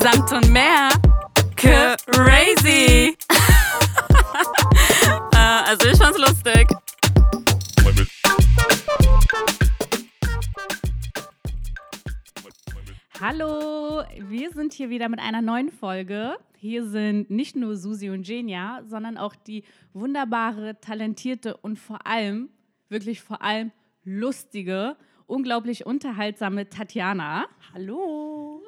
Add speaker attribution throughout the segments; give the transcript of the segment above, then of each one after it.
Speaker 1: Samt und mehr. Crazy. äh, also ich fand's lustig.
Speaker 2: Hallo, wir sind hier wieder mit einer neuen Folge. Hier sind nicht nur Susi und Genia, sondern auch die wunderbare, talentierte und vor allem, wirklich vor allem lustige, unglaublich unterhaltsame Tatjana.
Speaker 3: Hallo.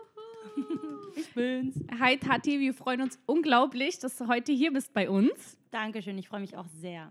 Speaker 3: Ich bin's.
Speaker 2: Hi Tati, wir freuen uns unglaublich, dass du heute hier bist bei uns.
Speaker 3: Dankeschön, ich freue mich auch sehr.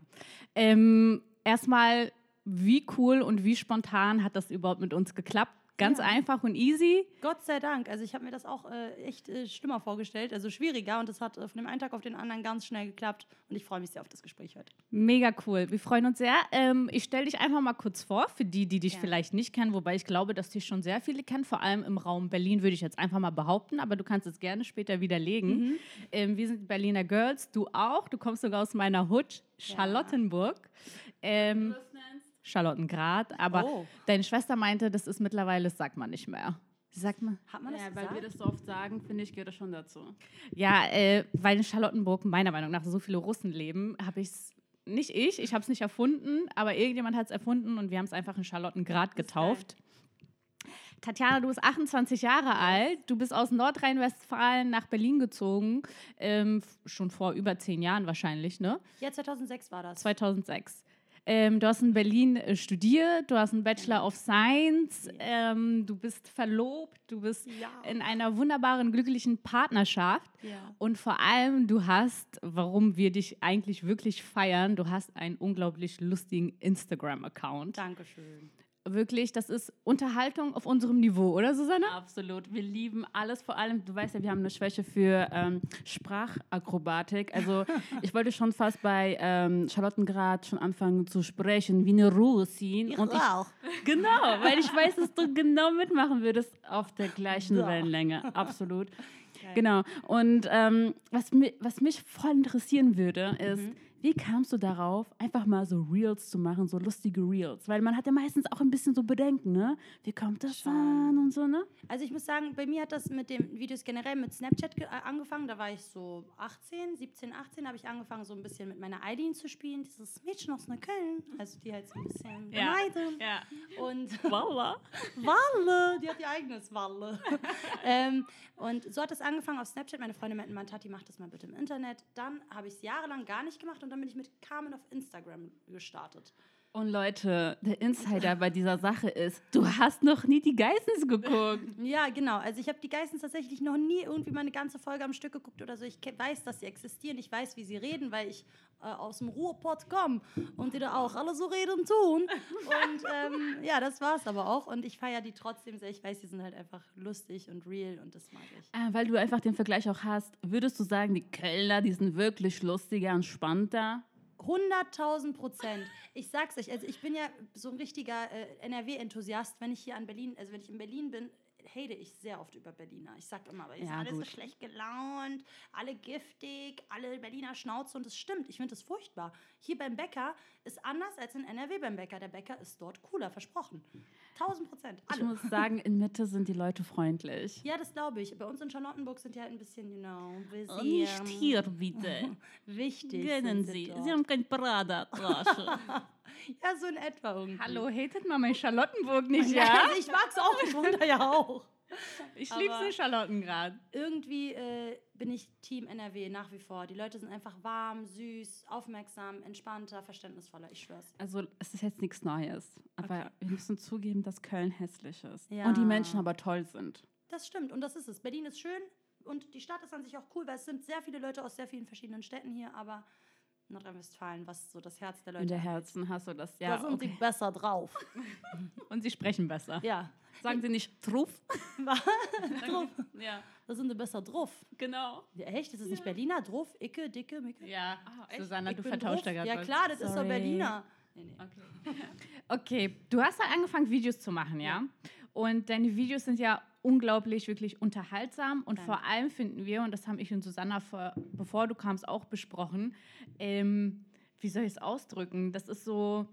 Speaker 2: Ähm, erstmal, wie cool und wie spontan hat das überhaupt mit uns geklappt? Ganz
Speaker 3: Ja.
Speaker 2: einfach und easy.
Speaker 3: Gott sei Dank. Also ich habe mir das auch äh, echt äh, schlimmer vorgestellt, also schwieriger und es hat äh, von dem einen Tag auf den anderen ganz schnell geklappt und ich freue mich sehr auf das Gespräch heute.
Speaker 2: Mega cool. Wir freuen uns sehr. Ähm, ich stelle dich einfach mal kurz vor, für die, die dich
Speaker 3: Gerne.
Speaker 2: vielleicht nicht kennen, wobei ich glaube, dass dich schon sehr viele kennen, vor allem im Raum Berlin, würde ich jetzt einfach mal behaupten, aber du kannst es gerne später widerlegen. Ähm, wir sind Berliner Girls, du auch. Du kommst sogar aus meiner Hut, Charlottenburg. Ähm, Charlottengrad, aber
Speaker 3: Oh.
Speaker 2: deine Schwester meinte, das ist mittlerweile, das sagt man nicht mehr. Sie sagt mal,
Speaker 3: Hat man das
Speaker 4: Ja, weil
Speaker 3: gesagt?
Speaker 4: wir das so oft sagen, finde ich, gehört das schon dazu.
Speaker 2: ja, äh, weil in Charlottenburg meiner Meinung nach so viele Russen leben, habe ich es, nicht ich, ich habe es nicht erfunden, aber irgendjemand hat es erfunden und wir haben es einfach in Charlottengrad getauft. Tatjana, du bist 28 Jahre alt, du bist aus Nordrhein-Westfalen nach Berlin gezogen, ähm, schon vor über zehn Jahren wahrscheinlich, ne?
Speaker 3: ja, 2006 war das.
Speaker 2: 2006. Ähm, du hast in Berlin äh, studiert, du hast einen Bachelor of Science, ähm, du bist verlobt, du bist
Speaker 3: Ja.
Speaker 2: in einer wunderbaren, glücklichen Partnerschaft.
Speaker 3: Ja.
Speaker 2: Und vor allem, du hast, warum wir dich eigentlich wirklich feiern, du hast einen unglaublich lustigen Instagram-Account.
Speaker 3: Dankeschön.
Speaker 2: Wirklich, das ist Unterhaltung auf unserem Niveau, oder Susanne?
Speaker 4: Absolut. Wir lieben alles. Vor allem, du weißt ja, wir haben eine Schwäche für ähm, Sprachakrobatik. Also ich wollte schon fast bei ähm, Charlottengrad schon anfangen zu sprechen, wie eine Russin. Und ich,
Speaker 3: auch.
Speaker 4: genau, weil ich weiß, dass du genau mitmachen würdest auf der gleichen. Wellenlänge. Absolut. Genau. Und ähm, was, mi was mich voll interessieren würde, ist, wie kamst du darauf, einfach mal so Reels zu machen, so lustige Reels? Weil man hat ja meistens auch ein bisschen so Bedenken, ne? Wie kommt das
Speaker 3: Schon.
Speaker 4: an und so, ne?
Speaker 3: Also ich muss sagen, bei mir hat das mit den Videos generell mit Snapchat äh, angefangen. Da war ich so 18, 17, 18, habe ich angefangen, so ein bisschen mit meiner Eileen zu spielen. Dieses Mädchen aus Neukölln. Also die halt so ein bisschen
Speaker 2: Ja.
Speaker 3: beneiden.
Speaker 2: Ja.
Speaker 3: Und
Speaker 4: Voila.
Speaker 3: Walle, die hat ihr eigenes Walle. ähm, und so hat es angefangen auf Snapchat. Meine Freunde meinten, man, Tati, mach das mal bitte im Internet. Dann habe ich es jahrelang gar nicht gemacht und dann bin ich mit Carmen auf Instagram gestartet.
Speaker 4: Und Leute, der Insider bei dieser Sache ist, du hast noch nie die Geissens geguckt.
Speaker 3: Ja, genau. Also ich habe die Geissens tatsächlich noch nie irgendwie mal eine ganze Folge am Stück geguckt oder so. Ich weiß, dass sie existieren. Ich weiß, wie sie reden, weil ich äh, aus dem Ruhrpott komme und die da auch alle so reden tun. Und ähm, ja, das war's aber auch. Und ich feiere die trotzdem sehr. Ich weiß, die sind halt einfach lustig und real und das mag ich.
Speaker 4: Ah, weil du einfach den Vergleich auch hast, würdest du sagen, die Kölner, die sind wirklich lustiger und spannender?
Speaker 3: 100.000 Prozent. Ich sag's euch, also ich bin ja so ein richtiger äh, NRW-Enthusiast. Wenn ich hier an Berlin, also wenn ich in Berlin bin, hate ich sehr oft über Berliner. Ich sag immer, aber
Speaker 4: Ja,
Speaker 3: alle so schlecht gelaunt, alle giftig, alle Berliner Schnauze und das stimmt. Ich finde das furchtbar. Hier beim Bäcker ist anders als in NRW beim Bäcker. Der Bäcker ist dort cooler, versprochen. 1000 Prozent.
Speaker 4: Ich
Speaker 3: Alle.
Speaker 4: muss sagen, in Mitte sind die Leute freundlich.
Speaker 3: Ja, das glaube ich. Bei uns in Charlottenburg sind die halt ein bisschen, you know, busy,
Speaker 4: Oh, nicht hier, bitte.
Speaker 3: Wichtig.
Speaker 4: Gönnen Sie.
Speaker 3: dort.
Speaker 4: Sie haben kein Prada-Tasche.
Speaker 3: ja, so in etwa irgendwie.
Speaker 2: Hallo, hatet man mein Charlottenburg nicht,
Speaker 3: Ja,
Speaker 2: ja?
Speaker 3: also ich mag's auch, ich wohne da ja auch.
Speaker 2: Ich lieb's
Speaker 3: aber-
Speaker 2: in Charlottengrad.
Speaker 3: Irgendwie äh, bin ich Team NRW nach wie vor. Die Leute sind einfach warm, süß, aufmerksam, entspannter, verständnisvoller, ich schwör's.
Speaker 4: Also, es ist jetzt nichts Neues. Aber
Speaker 3: Okay.
Speaker 4: wir müssen zugeben, dass Köln hässlich ist.
Speaker 3: Ja.
Speaker 4: Und die Menschen aber toll sind.
Speaker 3: Das stimmt und das ist es. Berlin ist schön und die Stadt ist an sich auch cool, weil es sind sehr viele Leute aus sehr vielen verschiedenen Städten hier, aber Nordrhein-Westfalen, was so das Herz der Leute
Speaker 4: In der Herzen hast du das.
Speaker 3: da
Speaker 4: Ja,
Speaker 3: sind sie
Speaker 4: okay.
Speaker 3: besser drauf.
Speaker 2: Und sie sprechen besser.
Speaker 3: Ja.
Speaker 4: Sagen Sie nicht Truff?
Speaker 3: drauf.
Speaker 4: Ja,
Speaker 3: Da sind sie besser drauf.
Speaker 4: genau.
Speaker 3: Ja, echt? Ist es nicht Berliner? Drauf, Icke, Dicke, Micke?
Speaker 2: Ja,
Speaker 4: echt?
Speaker 2: Susanna,
Speaker 3: Ich
Speaker 2: du vertauscht da gerade
Speaker 3: Ja
Speaker 2: was.
Speaker 3: klar, das ist doch
Speaker 4: Sorry.
Speaker 3: Berliner. Nee, nee.
Speaker 4: Okay.
Speaker 2: Okay, du hast halt angefangen, Videos zu machen, ja? Und deine Videos sind ja unglaublich, wirklich unterhaltsam. Und
Speaker 3: Danke.
Speaker 2: vor allem finden wir, und das haben ich und Susanna, vor, bevor du kamst, auch besprochen, ähm, wie soll ich es ausdrücken? Das ist so,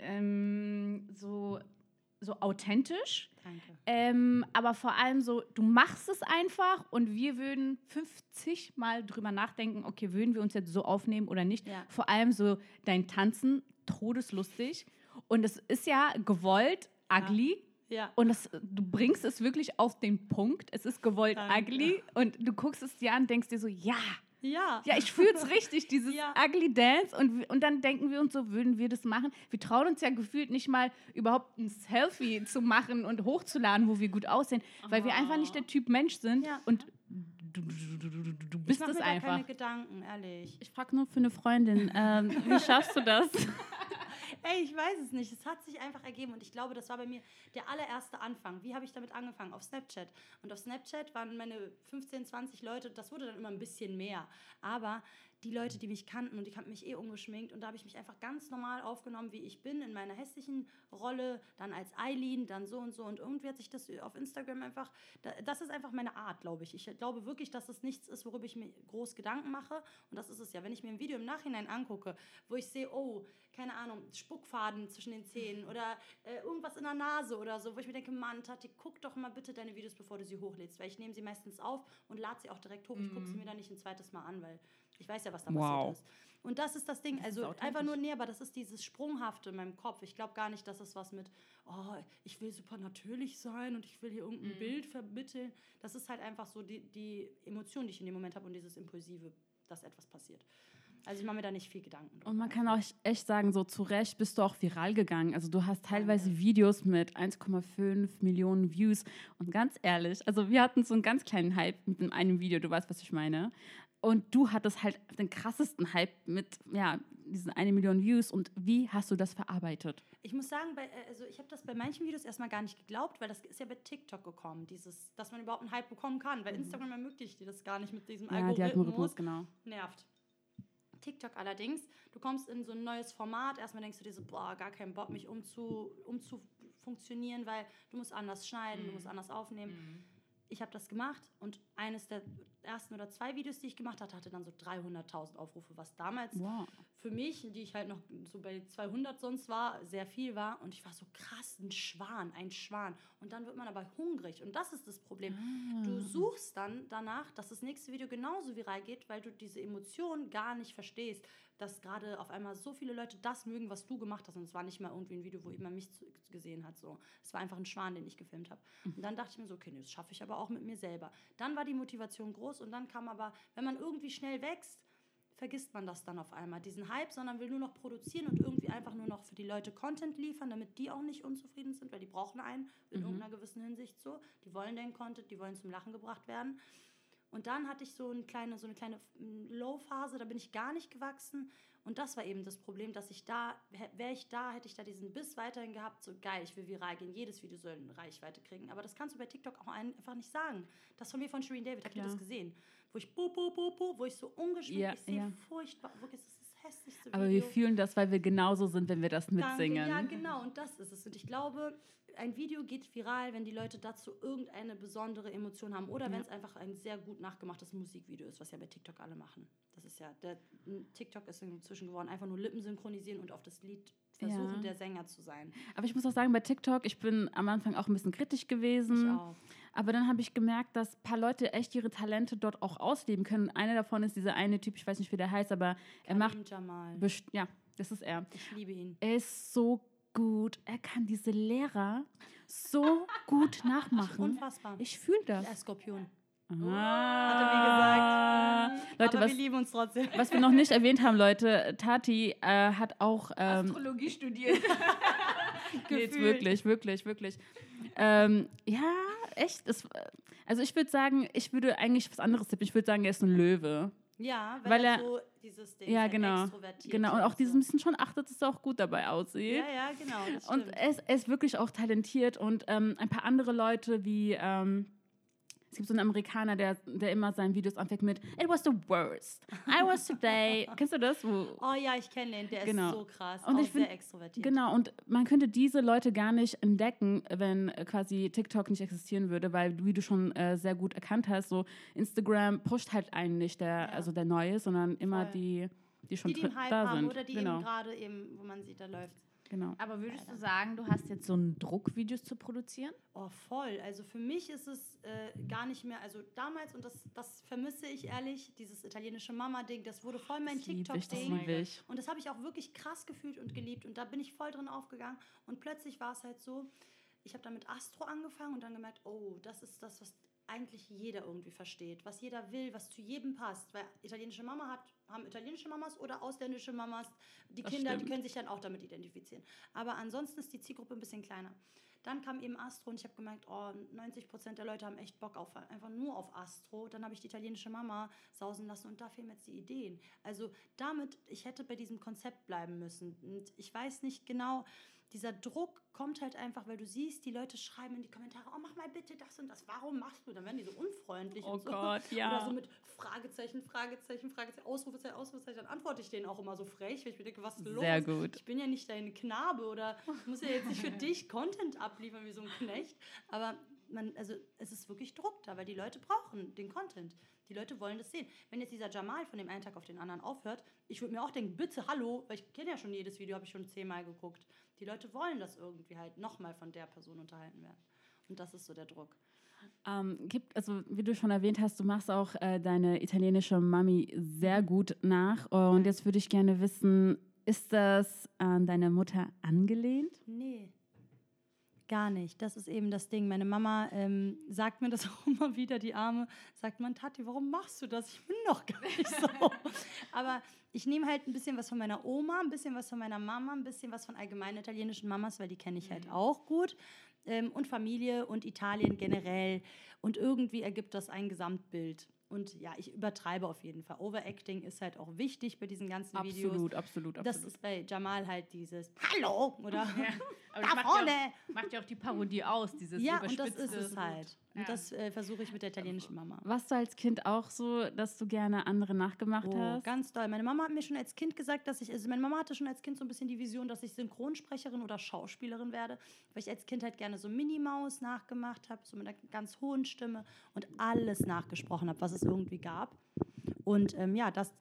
Speaker 2: ähm, so so authentisch. Ähm, aber vor allem so, du machst es einfach und wir würden 50 Mal drüber nachdenken, okay, würden wir uns jetzt so aufnehmen oder nicht.
Speaker 3: Ja.
Speaker 2: Vor allem so dein Tanzen, todeslustig. Und es ist ja gewollt, ugly.
Speaker 3: Ja.
Speaker 2: Und das, du bringst es wirklich auf den Punkt. Es ist gewollt
Speaker 3: Danke.
Speaker 2: ugly. Und du guckst es dir an und denkst dir so, ja,
Speaker 3: Ja.
Speaker 2: ja, ich fühle es richtig, dieses
Speaker 3: Ja.
Speaker 2: ugly Dance. Und, und dann denken wir uns so, würden wir das machen? Wir trauen uns ja gefühlt nicht mal, überhaupt ein Selfie zu machen und hochzuladen, wo wir gut aussehen, weil wir einfach nicht der Typ Mensch sind.
Speaker 3: Ja.
Speaker 2: Und du, du, du, du,
Speaker 3: Ich
Speaker 2: bist es
Speaker 3: mir da
Speaker 2: einfach.
Speaker 3: keine Gedanken, ehrlich.
Speaker 4: Ich frage nur für eine Freundin, ähm, wie schaffst du das?
Speaker 3: Ey, ich weiß es nicht. Es hat sich einfach ergeben und ich glaube, das war bei mir der allererste Anfang. Wie habe ich damit angefangen? Auf Snapchat. Und auf Snapchat waren meine 15, 20 Leute, das wurde dann immer ein bisschen mehr. Aber die Leute, die mich kannten und die kannten mich eh ungeschminkt und da habe ich mich einfach ganz normal aufgenommen, wie ich bin, in meiner hässlichen Rolle, dann als Eileen, dann so und so und irgendwie hat sich das auf Instagram einfach, da- das ist einfach meine Art, glaube ich. Ich glaube wirklich, dass es nichts ist, worüber ich mir groß Gedanken mache und das ist es ja. Wenn ich mir ein Video im Nachhinein angucke, wo ich sehe, oh, keine Ahnung, Spuckfaden zwischen den Zähnen oder äh, irgendwas in der Nase oder so, wo ich mir denke, Mann, Tati, guck doch mal bitte deine Videos, bevor du sie hochlädst, weil ich nehme sie meistens auf und lade sie auch direkt hoch. Ich gucke sie mir dann nicht ein zweites Mal an, weil ich weiß ja, was da
Speaker 4: Wow.
Speaker 3: passiert ist. Und das ist das Ding, also einfach nur, nee, aber das ist dieses Sprunghafte in meinem Kopf. Ich glaube gar nicht, dass es was mit, oh, ich will super natürlich sein und ich will hier irgendein Bild vermitteln. Das ist halt einfach so die, die Emotion, die ich in dem Moment habe und dieses Impulsive, dass etwas passiert. Also ich mache mir da nicht viel Gedanken. drüber.
Speaker 4: Und man kann auch echt sagen, so zu Recht bist du auch viral gegangen. Also du hast teilweise Videos mit 1,5 Millionen Views. Und ganz ehrlich, also wir hatten so einen ganz kleinen Hype mit dem einen Video, du weißt, was ich meine. Und du hattest halt den krassesten Hype mit, ja, diesen eine Million Views. Und wie hast du das verarbeitet?
Speaker 3: Ich muss sagen, bei, äh, also ich habe das bei manchen Videos erstmal gar nicht geglaubt, weil das ist ja bei TikTok gekommen, dieses, dass man überhaupt einen Hype bekommen kann, weil Instagram ermöglicht dir das gar nicht mit diesem
Speaker 4: Mhm. Ja,
Speaker 3: Algorithmus.
Speaker 4: Algorithmus, genau.
Speaker 3: Nervt. TikTok allerdings, du kommst in so ein neues Format, erstmal denkst du dir so, boah, gar keinen Bock, mich umzu, umzufunktionieren, weil du musst anders schneiden, du musst anders aufnehmen. Ich habe das gemacht und eines der ersten oder zwei Videos, die ich gemacht hatte, hatte dann so 300.000 Aufrufe, was damals
Speaker 4: Wow.
Speaker 3: für mich, die ich halt noch so bei 200 sonst war, sehr viel war. Und ich war so krass, ein Schwan, ein Schwan. Und dann wird man aber hungrig. Und das ist das Problem. Du suchst dann danach, dass das nächste Video genauso viral geht, weil du diese Emotion gar nicht verstehst, dass gerade auf einmal so viele Leute das mögen, was du gemacht hast. Und es war nicht mal irgendwie ein Video, wo jemand mich gesehen hat. So. Es war einfach ein Schwan, den ich gefilmt habe. Und dann dachte ich mir so, okay, nee, das schaffe ich aber auch mit mir selber. Dann war die Motivation groß und dann kam aber, wenn man irgendwie schnell wächst, vergisst man das dann auf einmal, diesen Hype, sondern will nur noch produzieren und irgendwie einfach nur noch für die Leute Content liefern, damit die auch nicht unzufrieden sind, weil die brauchen einen in irgendeiner gewissen Hinsicht so. Die wollen den Content, die wollen zum Lachen gebracht werden. Und dann hatte ich so eine kleine, so eine kleine mm, Low-Phase, da bin ich gar nicht gewachsen. Und das war eben das Problem, dass ich da, wäre ich da, hätte ich da diesen Biss weiterhin gehabt, so geil, ich will viral gehen, jedes Video soll eine Reichweite kriegen. Aber das kannst du bei TikTok auch ein- einfach nicht sagen. Das von mir von Shireen David, habt ihr das gesehen? Wo ich bu, bu, bu, bu, wo ich so ungeschminkt,
Speaker 4: Ja,
Speaker 3: ich sehe
Speaker 4: ja.
Speaker 3: furchtbar, wirklich, das ist hässlichste
Speaker 4: Aber
Speaker 3: Video.
Speaker 4: wir fühlen das, weil wir genauso sind, wenn wir das mitsingen.
Speaker 3: Danke, ja, genau, und das ist es. Und ich glaube, ein Video geht viral, wenn die Leute dazu irgendeine besondere Emotion haben oder wenn es einfach ein sehr gut nachgemachtes Musikvideo ist, was ja bei TikTok alle machen. Das ist ja, der TikTok ist inzwischen geworden, einfach nur Lippen synchronisieren und auf das Lied versuchen,
Speaker 4: Ja.
Speaker 3: der Sänger zu sein.
Speaker 4: Aber ich muss auch sagen, bei TikTok, ich bin am Anfang auch ein bisschen kritisch
Speaker 3: Ich
Speaker 4: gewesen.
Speaker 3: auch.
Speaker 4: Aber dann habe ich gemerkt, dass ein paar Leute echt ihre Talente dort auch ausleben können. Einer davon ist dieser eine Typ, ich weiß nicht, wie der heißt, aber er macht.
Speaker 3: Karim Jamal.
Speaker 4: Ja, das ist er.
Speaker 3: Ich liebe ihn.
Speaker 4: Er ist so gut. Er kann diese Lehrer so gut nachmachen.
Speaker 3: Unfassbar.
Speaker 4: Ich fühle das.
Speaker 3: Der Skorpion.
Speaker 4: Ah.
Speaker 3: Hat er mir gesagt.
Speaker 4: Leute,
Speaker 3: Aber
Speaker 4: was,
Speaker 3: wir lieben uns trotzdem.
Speaker 4: was wir noch nicht erwähnt haben, Leute, Tati äh, hat auch. Ähm,
Speaker 2: Astrologie studiert.
Speaker 4: Nee, jetzt wirklich, wirklich, wirklich. Ähm, ja, echt. Es, also ich würde sagen, ich würde eigentlich was anderes tippen. Ich würde sagen, er ist ein Löwe.
Speaker 3: Ja, weil,
Speaker 4: Weil
Speaker 3: er, so dieses Ding
Speaker 4: Ja,
Speaker 3: halt
Speaker 4: genau.
Speaker 3: extrovertiert
Speaker 4: Genau. Und auch dieses
Speaker 3: so.
Speaker 4: bisschen schon achtet, dass er auch gut dabei aussieht.
Speaker 3: Ja, ja, genau.
Speaker 4: Und er ist, er ist wirklich auch talentiert. Und ähm, ein paar andere Leute wie. Ähm, es gibt so einen Amerikaner, der, der immer seine Videos anfängt mit It was the worst. I was today. Kennst du das? Wo,
Speaker 3: Oh ja, ich kenne den, der
Speaker 4: Genau.
Speaker 3: ist so krass.
Speaker 4: Und
Speaker 3: auch
Speaker 4: ich find-
Speaker 3: sehr extrovertiert.
Speaker 4: Genau, und man könnte diese Leute gar nicht entdecken, wenn quasi TikTok nicht existieren würde, weil, wie du schon äh, sehr gut erkannt hast, so Instagram pusht halt einen nicht, der, also der Neue, sondern immer
Speaker 3: Voll.
Speaker 4: die, die schon
Speaker 3: Die, die
Speaker 4: drin-
Speaker 3: Hype
Speaker 4: da
Speaker 3: haben
Speaker 4: sind.
Speaker 3: oder die
Speaker 4: genau.
Speaker 3: eben gerade eben, wo man sieht, da läuft.
Speaker 4: Genau.
Speaker 2: Aber würdest du sagen, du hast jetzt so einen Druck, Videos zu produzieren?
Speaker 3: Oh, voll. Also für mich ist es äh, gar nicht mehr, also damals, und das, das vermisse ich ehrlich, dieses italienische Mama-Ding, das wurde voll mein TikTok-Ding.
Speaker 4: ich.
Speaker 3: Und das habe ich auch wirklich krass gefühlt und geliebt. Und da bin ich voll drin aufgegangen. Und plötzlich war es halt so, ich habe dann mit Astro angefangen und dann gemerkt, oh, das ist das, was eigentlich jeder irgendwie versteht, was jeder will, was zu jedem passt. Weil italienische Mama hat, haben italienische Mamas oder ausländische Mamas. Die
Speaker 4: Das
Speaker 3: Kinder, die können sich dann auch damit identifizieren. Aber ansonsten ist die Zielgruppe ein bisschen kleiner. Dann kam eben Astro und ich habe gemerkt, oh, 90 Prozent der Leute haben echt Bock auf einfach nur auf Astro. Dann habe ich die italienische Mama sausen lassen und da fehlen mir jetzt die Ideen. Also damit, ich hätte bei diesem Konzept bleiben müssen. Und ich weiß nicht genau, dieser Druck kommt halt einfach, weil du siehst, die Leute schreiben in die Kommentare, oh, mach mal bitte das und das, warum machst du? Dann werden die so unfreundlich
Speaker 4: Oh
Speaker 3: und so.
Speaker 4: Gott, ja.
Speaker 3: Oder so mit Fragezeichen, Fragezeichen, Fragezeichen, Ausrufezeichen, Ausrufezeichen. Dann antworte ich denen auch immer so frech, weil ich mir denke, was ist los?
Speaker 4: Sehr gut.
Speaker 3: Ich bin ja nicht dein Knabe oder muss ja jetzt nicht für dich Content abliefern wie so ein Knecht. Aber man, also es ist wirklich Druck da, weil die Leute brauchen den Content. Die Leute wollen das sehen. Wenn jetzt dieser Jamal von dem einen Tag auf den anderen aufhört, ich würde mir auch denken, bitte, hallo, weil ich kenne ja schon jedes Video, habe ich schon zehnmal geguckt. Die Leute wollen das irgendwie halt nochmal von der Person unterhalten werden. Und das ist so der Druck.
Speaker 4: Ähm, gibt, also wie du schon erwähnt hast, du machst auch äh, deine italienische Mami sehr gut nach. Und jetzt würde ich gerne wissen, ist das an deine Mutter angelehnt?
Speaker 3: Nee. Gar nicht. Das ist eben das Ding. Meine Mama ähm, sagt mir das auch immer wieder, die Arme, sagt man, Tati, warum machst du das? Ich bin doch gar nicht so. Ich nehme halt ein bisschen was von meiner Oma, ein bisschen was von meiner Mama, ein bisschen was von allgemeinen italienischen Mamas, weil die kenne ich halt auch gut. Ähm, und Familie und Italien generell. Und irgendwie ergibt das ein Gesamtbild. Und ja, ich übertreibe auf jeden Fall. Overacting ist halt auch wichtig bei diesen ganzen Videos.
Speaker 4: Absolut, absolut,
Speaker 3: Das
Speaker 4: absolut.
Speaker 3: ist bei Jamal halt dieses Hallo oder
Speaker 2: Aber
Speaker 3: da
Speaker 2: das macht
Speaker 3: vorne.
Speaker 2: Ja auch, macht ja auch die Parodie aus, dieses
Speaker 3: Ja, und das ist es halt. Und
Speaker 2: Ja.
Speaker 3: das äh, versuche ich mit der italienischen Mama.
Speaker 4: Warst du als Kind auch so, dass du gerne andere nachgemacht
Speaker 3: Oh,
Speaker 4: hast?
Speaker 3: ganz doll. Meine Mama hat mir schon als Kind gesagt, dass ich, also meine Mama hatte schon als Kind so ein bisschen die Vision, dass ich Synchronsprecherin oder Schauspielerin werde, weil ich als Kind halt gerne so Minnie Maus nachgemacht habe, so mit einer ganz hohen Stimme und alles nachgesprochen habe, was es irgendwie gab. Und ähm, ja, das,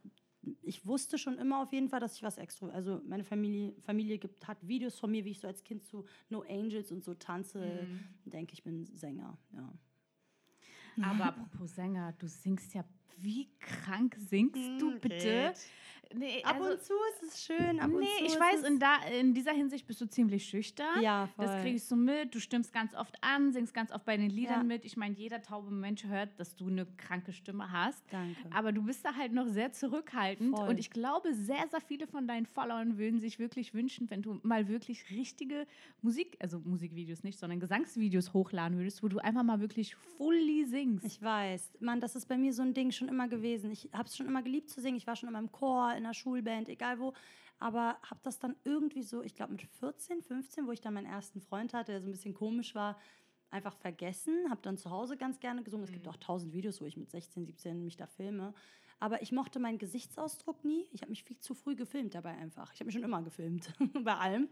Speaker 3: ich wusste schon immer auf jeden Fall, dass ich was extra, also meine Familie, Familie gibt, hat Videos von mir, wie ich so als Kind zu No Angels und so tanze,
Speaker 2: Mhm.
Speaker 3: denke ich bin Sänger, ja.
Speaker 2: Aber apropos Sänger, du singst ja, wie krank singst du bitte? Nee,
Speaker 3: Ab
Speaker 2: also-
Speaker 3: und zu ist es schön, ab und
Speaker 2: nee,
Speaker 3: zu
Speaker 2: ich weiß, in, da, in dieser Hinsicht bist du ziemlich schüchtern.
Speaker 3: Ja, voll.
Speaker 2: Das kriegst du mit. Du stimmst ganz oft an, singst ganz oft bei den Liedern
Speaker 3: Ja.
Speaker 2: mit. Ich meine, jeder taube Mensch hört, dass du eine kranke Stimme hast.
Speaker 3: Danke.
Speaker 2: Aber du bist da halt noch sehr zurückhaltend.
Speaker 3: Voll.
Speaker 2: Und ich glaube, sehr, sehr viele von deinen Followern würden sich wirklich wünschen, wenn du mal wirklich richtige Musik, also Musikvideos nicht, sondern Gesangsvideos hochladen würdest, wo du einfach mal wirklich fully singst.
Speaker 3: Ich weiß. Mann, das ist bei mir so ein Ding schon immer gewesen. Ich habe es schon immer geliebt zu singen. Ich war schon immer im Chor, in der Schulband, egal wo. Aber habe das dann irgendwie so, ich glaube mit 14, 15, wo ich dann meinen ersten Freund hatte, der so ein bisschen komisch war, einfach vergessen. Habe dann zu Hause ganz gerne gesungen. Es gibt auch tausend Videos, wo ich mit 16, 17 mich da filme. Aber ich mochte meinen Gesichtsausdruck nie. Ich habe mich viel zu früh gefilmt dabei einfach. Ich habe mich schon immer gefilmt, bei allem.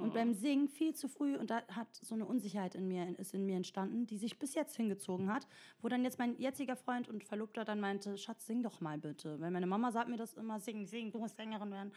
Speaker 3: Und beim Singen viel zu früh. Und da hat so eine Unsicherheit in mir, ist in mir entstanden, die sich bis jetzt hingezogen hat. Wo dann jetzt mein jetziger Freund und Verlobter dann meinte, Schatz, sing doch mal bitte. Weil meine Mama sagt mir das immer, sing, sing, du musst Sängerin werden.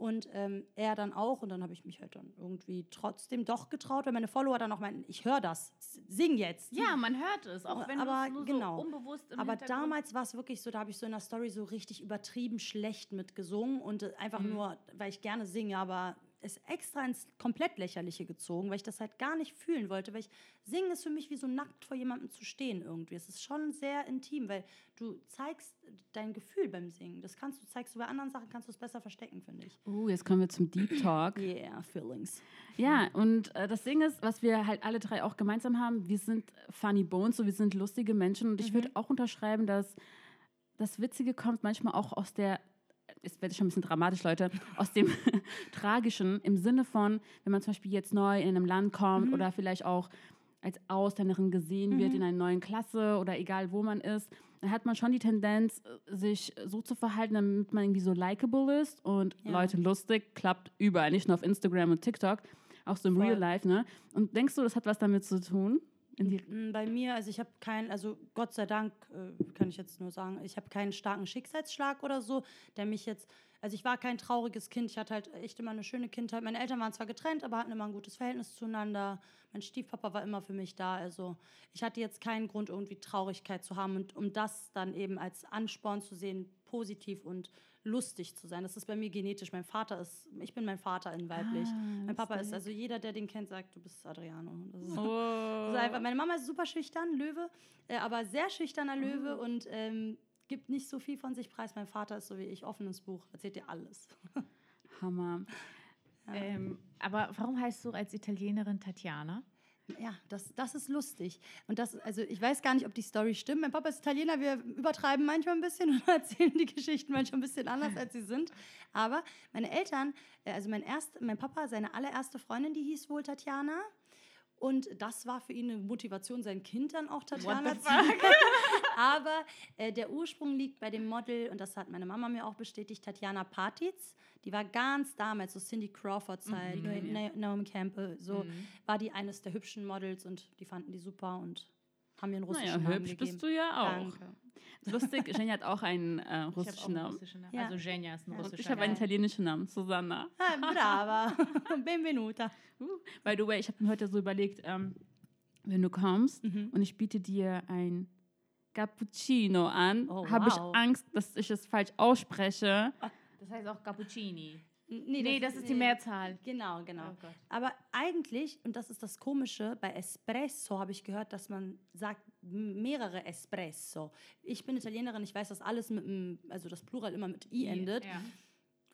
Speaker 3: Und ähm, er dann auch. Und dann habe ich mich halt dann irgendwie trotzdem doch getraut, weil meine Follower dann auch meinten, ich höre das, sing jetzt.
Speaker 2: ja, man hört es, auch wenn
Speaker 3: Aber
Speaker 2: nur
Speaker 3: genau.
Speaker 2: so unbewusst im
Speaker 3: Aber damals war es wirklich so, da habe ich so in der Story so richtig übertrieben schlecht mit gesungen und äh, einfach
Speaker 2: Mhm.
Speaker 3: nur, weil ich gerne singe, aber es extra ins komplett Lächerliche gezogen, weil ich das halt gar nicht fühlen wollte, weil ich singen ist für mich wie so nackt vor jemandem zu stehen irgendwie. Es ist schon sehr intim, weil du zeigst dein Gefühl beim Singen. Das kannst du zeigst du bei anderen Sachen kannst du es besser verstecken, finde ich.
Speaker 4: Uh, jetzt kommen wir zum Deep Talk.
Speaker 3: Yeah, Feelings.
Speaker 4: Ja, und äh, das Ding ist, was wir halt alle drei auch gemeinsam haben, wir sind funny bones, so wir sind lustige Menschen und ich würde auch unterschreiben, dass das Witzige kommt manchmal auch aus der, jetzt werde ich schon ein bisschen dramatisch, Leute, aus dem Tragischen im Sinne von, wenn man zum Beispiel jetzt neu in einem Land kommt oder vielleicht auch als Ausländerin gesehen wird in einer neuen Klasse oder egal wo man ist, dann hat man schon die Tendenz, sich so zu verhalten, damit man irgendwie so likable ist und
Speaker 3: Ja.
Speaker 4: Leute lustig, klappt überall, nicht nur auf Instagram und TikTok, auch so im
Speaker 3: Voll.
Speaker 4: Real Life, ne? Und denkst du, das hat was damit zu tun? Die
Speaker 3: Mm, Bei mir, also ich habe keinen, also Gott sei Dank, äh, kann ich jetzt nur sagen, ich habe keinen starken Schicksalsschlag oder so, der mich jetzt, also ich war kein trauriges Kind, ich hatte halt echt immer eine schöne Kindheit. Meine Eltern waren zwar getrennt, aber hatten immer ein gutes Verhältnis zueinander. Mein Stiefpapa war immer für mich da, also ich hatte jetzt keinen Grund, irgendwie Traurigkeit zu haben und um das dann eben als Ansporn zu sehen, positiv und lustig zu sein. Das ist bei mir genetisch. Mein Vater ist, ich bin mein Vater in weiblich.
Speaker 4: Ah,
Speaker 3: mein Papa ist, also jeder, der den kennt, sagt, du bist Adriano. Das ist,
Speaker 4: Oh.
Speaker 3: das ist einfach, meine Mama ist super schüchtern, Löwe, äh, aber sehr schüchterner Löwe
Speaker 4: Oh.
Speaker 3: und ähm, gibt nicht so viel von sich preis. Mein Vater ist so wie ich, offenes Buch, erzählt dir alles.
Speaker 4: Hammer.
Speaker 2: Ähm, aber warum heißt du als Italienerin Tatjana?
Speaker 3: Ja, das, das ist lustig. Und das, also ich weiß gar nicht, ob die Story stimmt. Mein Papa ist Italiener, wir übertreiben manchmal ein bisschen und erzählen die Geschichten manchmal ein bisschen anders, als sie sind. Aber meine Eltern, äh, also mein, erst, mein Papa, seine allererste Freundin, die hieß wohl Tatjana. Und das war für ihn eine Motivation, sein Kind dann auch Tatjana zu nennen. Aber äh, der Ursprung liegt bei dem Model, und das hat meine Mama mir auch bestätigt, Tatjana Partitz. Die war ganz damals, so Cindy Crawford-Zeit,
Speaker 4: Mhm.
Speaker 3: Na- Naomi Campbell, so war die eines der hübschen Models und die fanden die super und haben mir einen russischen
Speaker 4: Naja,
Speaker 3: Namen
Speaker 4: hübsch
Speaker 3: gegeben.
Speaker 4: bist du ja auch.
Speaker 3: Danke.
Speaker 4: Lustig, Jenny hat auch einen äh,
Speaker 2: Ich auch
Speaker 4: russischen
Speaker 2: einen
Speaker 4: Namen.
Speaker 2: russischen Namen.
Speaker 3: Ja.
Speaker 2: Also Jenja ist ein russischer
Speaker 4: ich habe einen
Speaker 2: Name.
Speaker 4: italienischen Namen, Susanna.
Speaker 3: Ah, brava. Benvenuta.
Speaker 4: By the way, ich habe mir heute so überlegt, ähm, wenn du kommst
Speaker 3: Mhm.
Speaker 4: und ich biete dir ein Cappuccino an,
Speaker 3: Oh,
Speaker 4: habe ich
Speaker 3: wow.
Speaker 4: Angst, dass ich es falsch ausspreche.
Speaker 2: Das heißt auch Cappuccini.
Speaker 3: Nee,
Speaker 2: Nee, das ist die Mehrzahl.
Speaker 3: Genau, genau.
Speaker 2: Oh.
Speaker 3: Aber eigentlich, und das ist das Komische, bei Espresso habe ich gehört, dass man sagt mehrere Espresso. Ich bin Italienerin, ich weiß, dass alles mit also das Plural immer mit I endet,
Speaker 2: Ja.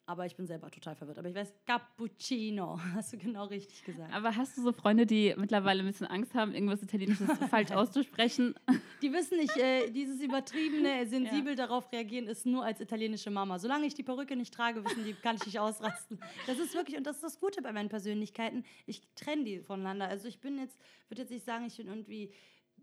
Speaker 3: Aber ich bin selber total verwirrt. Aber ich weiß, Cappuccino, hast du genau richtig gesagt.
Speaker 4: Aber hast du so Freunde, die mittlerweile ein bisschen Angst haben, irgendwas Italienisches falsch auszusprechen?
Speaker 3: Die wissen nicht, äh, dieses übertriebene, sensibel darauf reagieren, ist nur als italienische Mama. Solange ich die Perücke nicht trage, wissen die, kann ich nicht ausrasten. Das ist wirklich, und das ist das Gute bei meinen Persönlichkeiten, ich trenne die voneinander. Also ich bin jetzt, würde jetzt nicht sagen, ich bin irgendwie,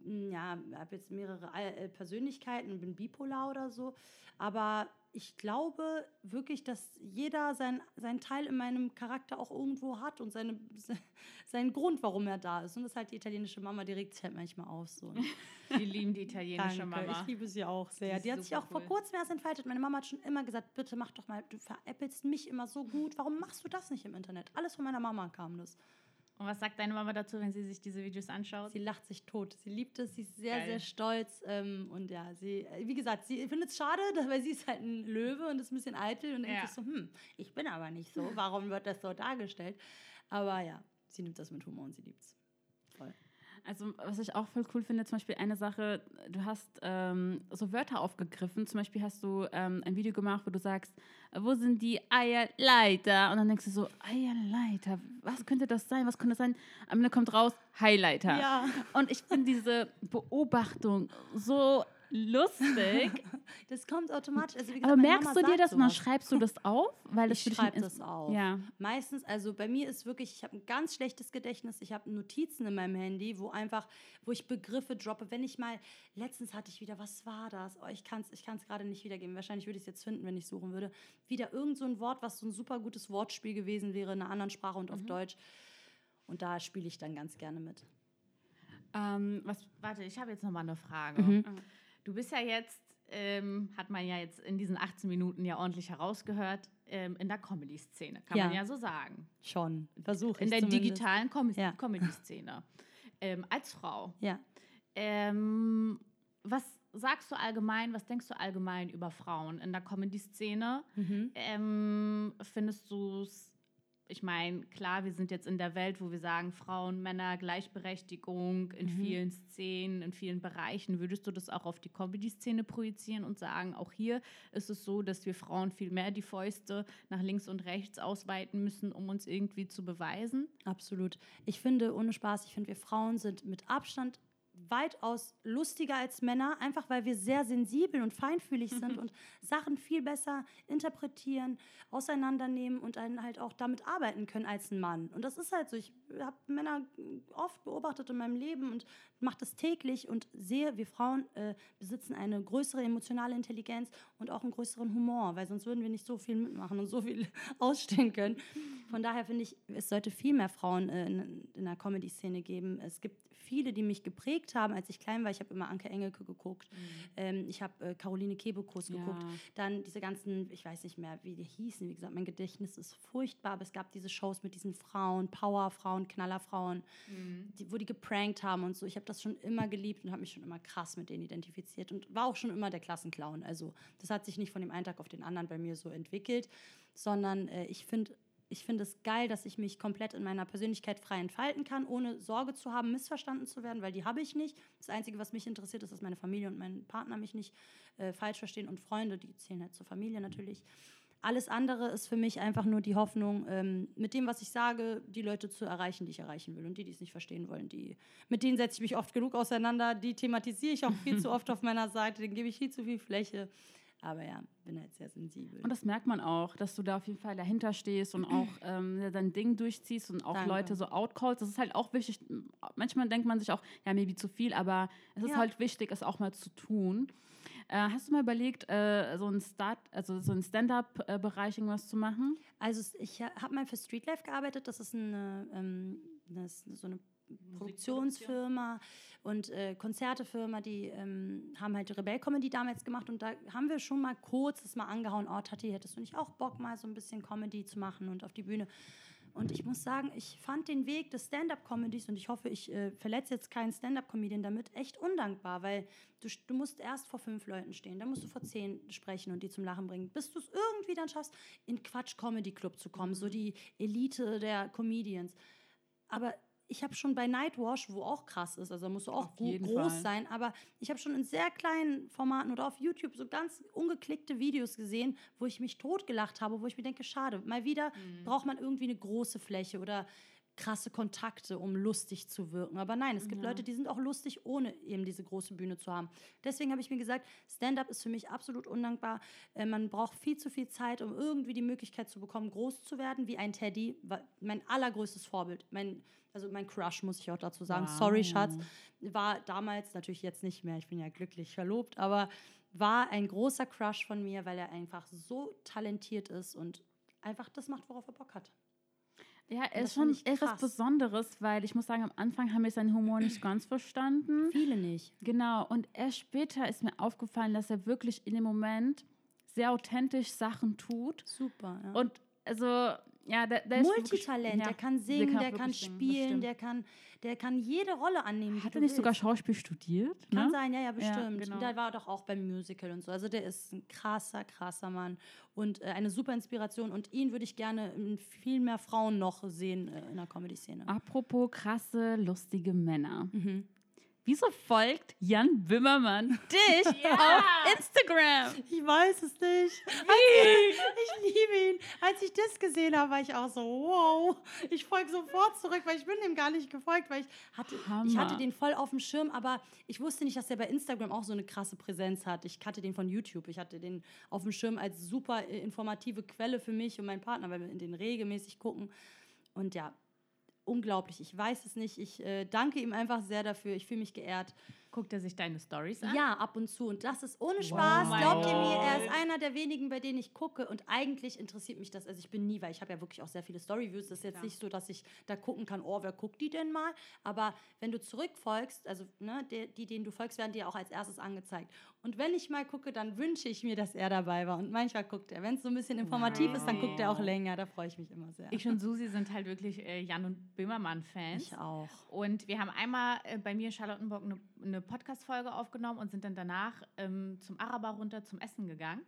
Speaker 3: mh, ja, habe jetzt mehrere äh, Persönlichkeiten bin bipolar oder so, aber ich glaube wirklich, dass jeder sein, seinen Teil in meinem Charakter auch irgendwo hat und seine, seinen Grund, warum er da ist. Und das ist halt die italienische Mama, die regt sich halt manchmal auf. So.
Speaker 2: Wir lieben die italienische
Speaker 3: Danke,
Speaker 2: Mama.
Speaker 3: ich liebe sie auch sehr.
Speaker 2: Die
Speaker 3: Die, hat sich auch
Speaker 2: super
Speaker 3: vor
Speaker 2: cool.
Speaker 3: kurzem erst entfaltet. Meine Mama hat schon immer gesagt, bitte mach doch mal, du veräppelst mich immer so gut. Warum machst du das nicht im Internet? Alles von meiner Mama kam das.
Speaker 2: Und was sagt deine Mama dazu, wenn sie sich diese Videos anschaut?
Speaker 3: Sie lacht sich tot. Sie liebt es, sie ist sehr,
Speaker 2: Geil.
Speaker 3: sehr stolz. Ähm, und ja, sie, äh, wie gesagt, sie findet es schade, weil sie ist halt ein Löwe und ist ein bisschen eitel und denkt
Speaker 2: Ja.
Speaker 3: sich so, hm, ich bin aber nicht so. Warum wird das so dargestellt? Aber ja, sie nimmt das mit Humor und sie liebt es.
Speaker 4: Also, was ich auch voll cool finde, zum Beispiel eine Sache, du hast ähm, so Wörter aufgegriffen. Zum Beispiel hast du ähm, ein Video gemacht, wo du sagst, wo sind die Eierleiter? Und dann denkst du so, Eierleiter, was könnte das sein? Was könnte das sein? Am Ende kommt raus, Highlighter.
Speaker 3: Ja.
Speaker 4: Und ich finde diese Beobachtung so lustig.
Speaker 3: Das kommt automatisch. Also, wie gesagt,
Speaker 4: Aber merkst du dir das
Speaker 3: sowas.
Speaker 4: schreibst du das auf? Weil das
Speaker 3: Ich schreibe das auf.
Speaker 4: Ja.
Speaker 3: Meistens, also bei mir ist wirklich, ich habe ein ganz schlechtes Gedächtnis. Ich habe Notizen in meinem Handy, wo einfach, wo ich Begriffe droppe. Wenn ich mal, letztens hatte ich wieder, was war das? Oh, ich kann es ich kann's gerade nicht wiedergeben. Wahrscheinlich würde ich es jetzt finden, wenn ich suchen würde. Wieder irgend so ein Wort, was so ein super gutes Wortspiel gewesen wäre in einer anderen Sprache und auf Deutsch. Und da spiele ich dann ganz gerne mit.
Speaker 4: Ähm, was,
Speaker 2: Warte, ich habe jetzt noch mal eine Frage.
Speaker 3: Mhm.
Speaker 2: Du bist ja jetzt, ähm, hat man ja jetzt in diesen 18 Minuten ja ordentlich herausgehört, ähm, in der Comedy-Szene, kann man
Speaker 3: Ja.
Speaker 2: ja so sagen.
Speaker 3: Schon. Versuche ich
Speaker 2: In der
Speaker 3: zumindest.
Speaker 2: digitalen Com
Speaker 3: Ja.
Speaker 2: Comedy-Szene. ähm, als Frau.
Speaker 3: Ja.
Speaker 2: Ähm, was sagst du allgemein, was denkst du allgemein über Frauen in der Comedy-Szene?
Speaker 3: Mhm.
Speaker 2: Ähm, findest du es, ich meine, klar, wir sind jetzt in der Welt, wo wir sagen, Frauen, Männer, Gleichberechtigung in
Speaker 3: Mhm.
Speaker 2: vielen Szenen, in vielen Bereichen. Würdest du das auch auf die Comedy-Szene projizieren und sagen, auch hier ist es so, dass wir Frauen viel mehr die Fäuste nach links und rechts ausweiten müssen, um uns irgendwie zu beweisen?
Speaker 3: Absolut. Ich finde, ohne Spaß, ich finde, wir Frauen sind mit Abstand weitaus lustiger als Männer, einfach weil wir sehr sensibel und feinfühlig sind und Sachen viel besser interpretieren, auseinandernehmen und dann halt auch damit arbeiten können als ein Mann. Und das ist halt so. Ich habe Männer oft beobachtet in meinem Leben und mache das täglich und sehe, wir Frauen äh, besitzen eine größere emotionale Intelligenz und auch einen größeren Humor, weil sonst würden wir nicht so viel mitmachen und so viel ausstehen können. Von daher finde ich, es sollte viel mehr Frauen äh, in, in der Comedy-Szene geben. Es gibt viele, die mich geprägt haben, als ich klein war. Ich habe immer Anke Engelke geguckt. Ähm, ich habe äh, Caroline Kebekus
Speaker 4: Ja.
Speaker 3: geguckt. Dann diese ganzen, ich weiß nicht mehr, wie die hießen. Wie gesagt, mein Gedächtnis ist furchtbar. Aber es gab diese Shows mit diesen Frauen, Powerfrauen, Knallerfrauen, die, wo die geprankt haben und so. Ich habe das schon immer geliebt und habe mich schon immer krass mit denen identifiziert und war auch schon immer der Klassenclown. Also das hat sich nicht von dem einen Tag auf den anderen bei mir so entwickelt, sondern äh, ich finde ich finde es geil, dass ich mich komplett in meiner Persönlichkeit frei entfalten kann, ohne Sorge zu haben, missverstanden zu werden, weil die habe ich nicht. Das Einzige, was mich interessiert, ist, dass meine Familie und mein Partner mich nicht äh, falsch verstehen und Freunde, die zählen halt zur Familie natürlich. Alles andere ist für mich einfach nur die Hoffnung, ähm, mit dem, was ich sage, die Leute zu erreichen, die ich erreichen will. Und die, die es nicht verstehen wollen, die, mit denen setze ich mich oft genug auseinander. Die thematisiere ich auch viel zu oft auf meiner Seite, denen gebe ich viel zu viel Fläche. Aber ja, bin halt sehr sensibel.
Speaker 4: Und das merkt man auch, dass du da auf jeden Fall dahinter stehst und auch ähm, dein Ding durchziehst und auch
Speaker 3: Danke.
Speaker 4: Leute so outcallst. Das ist halt auch wichtig. Manchmal denkt man sich auch, ja, maybe zu viel, aber es ist
Speaker 3: Ja.
Speaker 4: halt wichtig, es auch mal zu tun. Äh, hast du mal überlegt, äh, so ein Start, also so ein Stand-up-Bereich irgendwas zu machen?
Speaker 3: Also ich habe mal für Streetlife gearbeitet. Das ist eine, ähm, das ist so eine Produktionsfirma und äh, Konzertefirma, die ähm, haben halt Rebell-Comedy damals gemacht und da haben wir schon mal kurz das mal angehauen, oh Tati, hättest du nicht auch Bock mal so ein bisschen Comedy zu machen und auf die Bühne? Und ich muss sagen, ich fand den Weg des Stand-up-Comedies und ich hoffe, ich äh, verletze jetzt keinen Stand-up-Comedian damit echt undankbar, weil du, du musst erst vor fünf Leuten stehen, dann musst du vor zehn sprechen und die zum Lachen bringen, bis du es irgendwie dann schaffst, in Quatsch-Comedy-Club zu kommen, so die Elite der Comedians. Aber ich habe schon bei Nightwash, wo auch krass ist, also musst du auch groß
Speaker 4: Fall.
Speaker 3: sein, aber ich habe schon in sehr kleinen Formaten oder auf YouTube so ganz ungeklickte Videos gesehen, wo ich mich totgelacht habe, wo ich mir denke, schade, mal wieder
Speaker 4: Mhm.
Speaker 3: braucht man irgendwie eine große Fläche oder krasse Kontakte, um lustig zu wirken. Aber nein, es gibt
Speaker 4: Ja.
Speaker 3: Leute, die sind auch lustig, ohne eben diese große Bühne zu haben. Deswegen habe ich mir gesagt, Stand-up ist für mich absolut undankbar. Äh, man braucht viel zu viel Zeit, um irgendwie die Möglichkeit zu bekommen, groß zu werden, wie ein Teddy. Mein allergrößtes Vorbild, mein, also mein Crush, muss ich auch dazu sagen.
Speaker 4: Wow.
Speaker 3: Sorry, Schatz. War damals natürlich jetzt nicht mehr, ich bin ja glücklich verlobt, aber war ein großer Crush von mir, weil er einfach so talentiert ist und einfach das macht, worauf er Bock hat.
Speaker 4: Ja, er ist schon etwas. Besonderes, weil ich muss sagen, am Anfang haben wir seinen Humor nicht ganz verstanden.
Speaker 3: Viele nicht.
Speaker 4: Genau, und erst später ist mir aufgefallen, dass er wirklich in dem Moment sehr authentisch Sachen tut.
Speaker 3: Super. Ja.
Speaker 4: Und also, ja, der, der
Speaker 3: Multitalent,
Speaker 4: ja,
Speaker 3: der kann singen, der, kann
Speaker 4: singen, das
Speaker 3: spielen,
Speaker 4: stimmt.
Speaker 3: der kann, der kann jede Rolle annehmen.
Speaker 4: Hat er nicht sogar
Speaker 3: willst.
Speaker 4: Schauspiel studiert?
Speaker 3: Kann
Speaker 4: ne?
Speaker 3: sein, ja, ja, bestimmt.
Speaker 4: genau.
Speaker 3: Und der war doch auch beim Musical und so. Also der ist ein krasser, krasser Mann und äh, eine super Inspiration. Und ihn würde ich gerne in viel mehr Frauen noch sehen äh, in der Comedy-Szene.
Speaker 4: Apropos krasse, lustige Männer.
Speaker 3: Mhm.
Speaker 4: Wieso folgt Jan Böhmermann dich auf Instagram?
Speaker 3: Ich weiß es nicht. Als, ich liebe ihn. Als ich das gesehen habe, war ich auch so, wow. Ich folge sofort zurück, weil ich bin ihm gar nicht gefolgt, weil ich hatte, ich hatte den voll auf dem Schirm, aber ich wusste nicht, dass er bei Instagram auch so eine krasse Präsenz hat. Ich kannte den von YouTube. Ich hatte den auf dem Schirm als super äh, informative Quelle für mich und meinen Partner, weil wir in den regelmäßig gucken. Und ja, unglaublich. Ich weiß es nicht. Ich äh, danke ihm einfach sehr dafür. Ich fühle mich geehrt.
Speaker 2: Guckt er sich deine Stories an?
Speaker 3: Ja, ab und zu. Und das ist ohne Spaß.
Speaker 2: mein
Speaker 3: Glaubt ihr mir, er ist einer der wenigen, bei denen ich gucke. Und eigentlich interessiert mich das. Also ich bin nie, weil ich habe ja wirklich auch sehr viele Storyviews. Das ist jetzt nicht so, dass ich da gucken kann, oh, wer guckt die denn mal? Aber wenn du zurückfolgst, also ne, die, die, denen du folgst, werden dir auch als erstes angezeigt. Und wenn ich mal gucke, dann wünsche ich mir, dass er dabei war. Und manchmal guckt er. Wenn es so ein bisschen informativ ist, dann guckt er auch länger. Da freue ich mich immer sehr.
Speaker 2: Ich und Susi sind halt wirklich äh, Jan und Böhmermann-Fans.
Speaker 3: Ich auch.
Speaker 2: Und wir haben einmal äh, bei mir in Charlottenburg eine, eine Podcast-Folge aufgenommen und sind dann danach ähm, zum Araber runter zum Essen gegangen.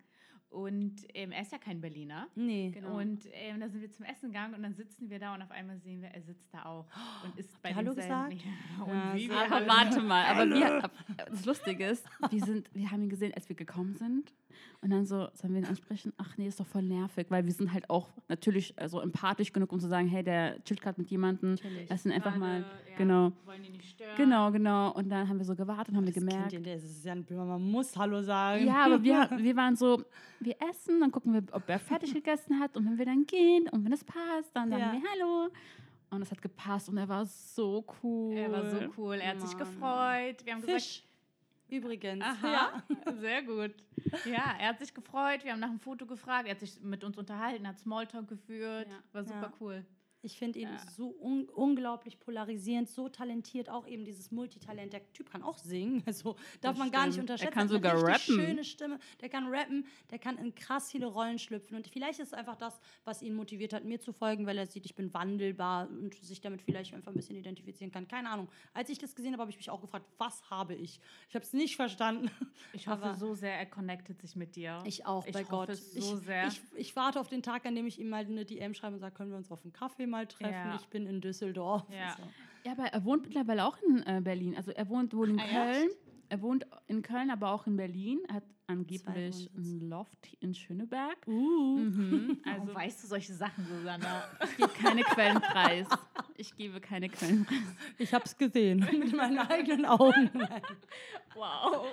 Speaker 2: Und ähm, er ist ja kein Berliner.
Speaker 3: Nee.
Speaker 2: Und ähm, da sind wir zum Essen gegangen und dann sitzen wir da und auf einmal sehen wir, er sitzt da auch und ist bei
Speaker 3: ihr Hallo gesagt?
Speaker 2: Ja, und
Speaker 3: Ja,
Speaker 4: Aber
Speaker 2: Hallo
Speaker 4: warte mal, aber wir, das Lustige ist, wir, sind, wir haben ihn gesehen, als wir gekommen sind. Und dann so, sollen wir ihn ansprechen? Ach nee, ist doch voll nervig, weil wir sind halt auch natürlich äh, so empathisch genug, um zu sagen, hey, der chillt gerade mit jemandem.
Speaker 3: Natürlich.
Speaker 4: Lass ihn einfach mal,
Speaker 2: ja,
Speaker 4: genau.
Speaker 2: Wollen die nicht stören?
Speaker 4: Genau, genau. Und dann haben wir so gewartet und haben wir
Speaker 3: Das
Speaker 4: gemerkt.
Speaker 3: Kind, in der ist es Jan Böhmermann muss Hallo sagen.
Speaker 4: Ja, aber wir, wir waren so, wir essen, dann gucken wir, ob er fertig gegessen hat und wenn wir dann gehen und wenn es passt, dann sagen
Speaker 3: Ja.
Speaker 4: wir Hallo. Und es hat gepasst und er war so cool.
Speaker 2: Er war so cool, er hat sich
Speaker 3: Mann.
Speaker 2: gefreut. Wir haben gesagt,
Speaker 3: Fisch. Übrigens.
Speaker 2: Aha,
Speaker 3: Ja.
Speaker 2: sehr gut. Ja, er hat sich gefreut, wir haben nach einem Foto gefragt, er hat sich mit uns unterhalten, hat Smalltalk geführt,
Speaker 4: Ja.
Speaker 2: war super
Speaker 3: Ja.
Speaker 2: cool.
Speaker 3: Ich finde ihn
Speaker 2: Ja.
Speaker 3: so un unglaublich polarisierend, so talentiert, auch eben dieses Multitalent. Der Typ kann auch singen, also darf
Speaker 2: Das
Speaker 3: man gar nicht
Speaker 2: stimmt. Er
Speaker 3: unterschätzen.
Speaker 2: kann sogar rappen.
Speaker 3: schöne Stimme, der kann rappen, der kann in krass viele Rollen schlüpfen. Und vielleicht ist es einfach das, was ihn motiviert hat, mir zu folgen, weil er sieht, ich bin wandelbar und sich damit vielleicht einfach ein bisschen identifizieren kann. Keine Ahnung. Als ich das gesehen habe, habe ich mich auch gefragt, was habe ich? Ich habe es nicht verstanden.
Speaker 2: Ich hoffe
Speaker 3: Aber-
Speaker 2: so sehr, er connectet sich mit dir.
Speaker 3: Ich auch,
Speaker 2: ich
Speaker 3: bei
Speaker 2: hoffe
Speaker 3: Gott.
Speaker 2: es so
Speaker 3: ich,
Speaker 2: sehr.
Speaker 3: Ich, ich warte auf den Tag, an dem ich ihm mal eine DM schreibe und sage, können wir uns auf einen Kaffee mal treffen?
Speaker 2: Ja.
Speaker 3: Ich bin in Düsseldorf.
Speaker 2: Ja.
Speaker 3: So.
Speaker 4: Ja, aber er wohnt mittlerweile auch in äh, Berlin. Also er wohnt wohl in
Speaker 2: Ah?
Speaker 4: Köln. Er wohnt in Köln, aber auch in Berlin. Er hat angeblich ein Loft in Schöneberg.
Speaker 3: Uh.
Speaker 4: Mhm.
Speaker 2: also
Speaker 4: Also
Speaker 2: weißt du solche Sachen, Susanna?
Speaker 4: ich gebe keine Quellenpreis. Ich gebe keine Quellenpreis.
Speaker 3: Ich habe es gesehen mit meinen eigenen Augen.
Speaker 2: wow.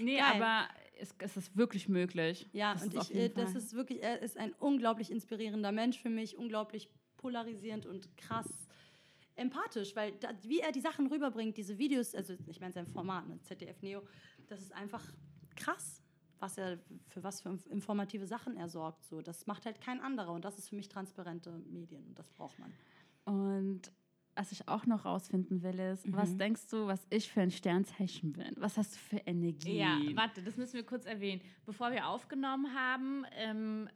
Speaker 4: Nee,
Speaker 3: Geil.
Speaker 4: aber es, es ist wirklich möglich.
Speaker 3: Ja,
Speaker 4: Das
Speaker 3: und ich, äh, das ist wirklich, er ist ein unglaublich inspirierender Mensch für mich, unglaublich polarisierend und krass empathisch, weil da, wie er die Sachen rüberbringt, diese Videos, also ich meine sein Format, ne, ZDF Neo, das ist einfach krass, was er für was für informative Sachen er sorgt. So, das macht halt kein anderer und das ist für mich transparente Medien und das braucht man.
Speaker 4: Und was ich auch noch rausfinden will, ist, was
Speaker 3: Mhm.
Speaker 4: denkst du, was ich für ein Sternzeichen bin? Was hast du für Energie?
Speaker 2: Ja, warte, das müssen wir kurz erwähnen. Bevor wir aufgenommen haben, ähm,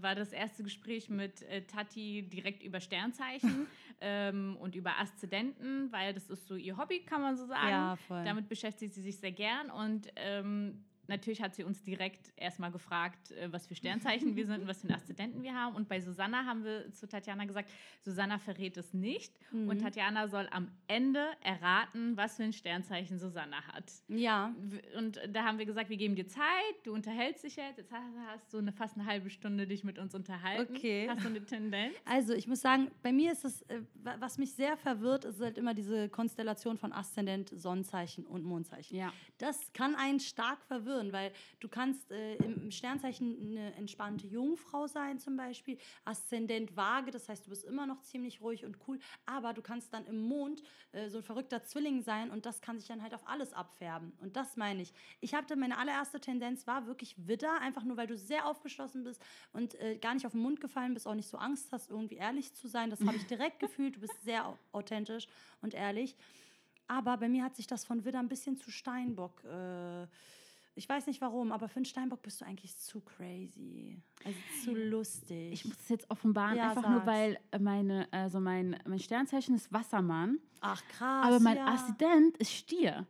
Speaker 2: war das erste Gespräch mit äh, Tati direkt über Sternzeichen ähm, und über Aszendenten, weil das ist so ihr Hobby, kann man so sagen.
Speaker 3: Ja, voll.
Speaker 2: Damit beschäftigt sie sich sehr gern und ähm, natürlich hat sie uns direkt erstmal gefragt, äh, was für Sternzeichen wir sind und was für einen Aszendenten wir haben. Und bei Susanna haben wir zu Tatjana gesagt, Susanna verrät es nicht
Speaker 3: Mhm.
Speaker 2: und Tatjana soll am Ende erraten, was für ein Sternzeichen Susanna hat.
Speaker 3: Ja,
Speaker 2: Und da haben wir gesagt, wir geben dir Zeit, du unterhältst dich jetzt. Jetzt hast, du eine, fast eine halbe Stunde dich mit uns unterhalten.
Speaker 3: Okay.
Speaker 2: Hast du eine Tendenz?
Speaker 3: Also ich muss sagen, bei mir ist es, äh, wa- was mich sehr verwirrt, ist halt immer diese Konstellation von Aszendent, Sonnenzeichen und Mondzeichen.
Speaker 4: Ja.
Speaker 3: Das kann einen stark verwirren, weil du kannst äh, im Sternzeichen eine entspannte Jungfrau sein zum Beispiel, Aszendent Waage, das heißt, du bist immer noch ziemlich ruhig und cool, aber du kannst dann im Mond äh, so ein verrückter Zwilling sein und das kann sich dann halt auf alles abfärben. Und das meine ich. Ich hatte meine allererste Tendenz war wirklich Widder, einfach nur weil du sehr aufgeschlossen bist und äh, gar nicht auf den Mund gefallen bist, auch nicht so Angst hast, irgendwie ehrlich zu sein. Das habe ich direkt gefühlt. Du bist sehr au- authentisch und ehrlich. Aber bei mir hat sich das von Widder ein bisschen zu Steinbock. Äh, ich weiß nicht warum, aber für einen Steinbock bist du eigentlich zu crazy. Also zu lustig.
Speaker 4: Ich muss es jetzt offenbaren,
Speaker 3: Ja,
Speaker 4: einfach nur
Speaker 3: sag's.
Speaker 4: weil äh, meine, also mein, mein Sternzeichen ist Wassermann,
Speaker 3: Ach krass.
Speaker 4: aber mein
Speaker 3: ja.
Speaker 4: Aszendent ist Stier.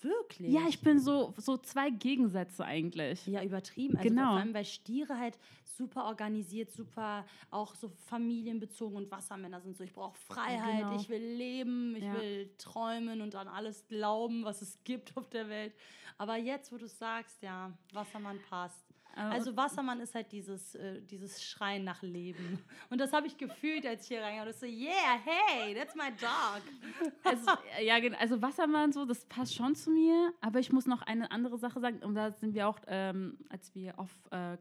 Speaker 3: Wirklich?
Speaker 4: Ja, ich bin so, so zwei Gegensätze eigentlich.
Speaker 3: Ja, übertrieben. Also
Speaker 4: Genau.
Speaker 3: Vor allem, weil Stiere halt super organisiert, super auch so familienbezogen und Wassermänner sind so, ich brauche Freiheit,
Speaker 4: Genau.
Speaker 3: ich will leben, ich
Speaker 4: Ja.
Speaker 3: will träumen und an alles glauben, was es gibt auf der Welt. Aber jetzt, wo du sagst, ja, Wassermann passt. Also Wassermann ist halt dieses, äh, dieses Schreien nach Leben. Und das habe ich gefühlt, als ich hier reinkam. Das so, yeah, hey, that's my dog.
Speaker 4: Also, ja, gen- also Wassermann so, das passt schon zu mir, aber ich muss noch eine andere Sache sagen, und da sind wir auch, ähm, als wir auf, äh,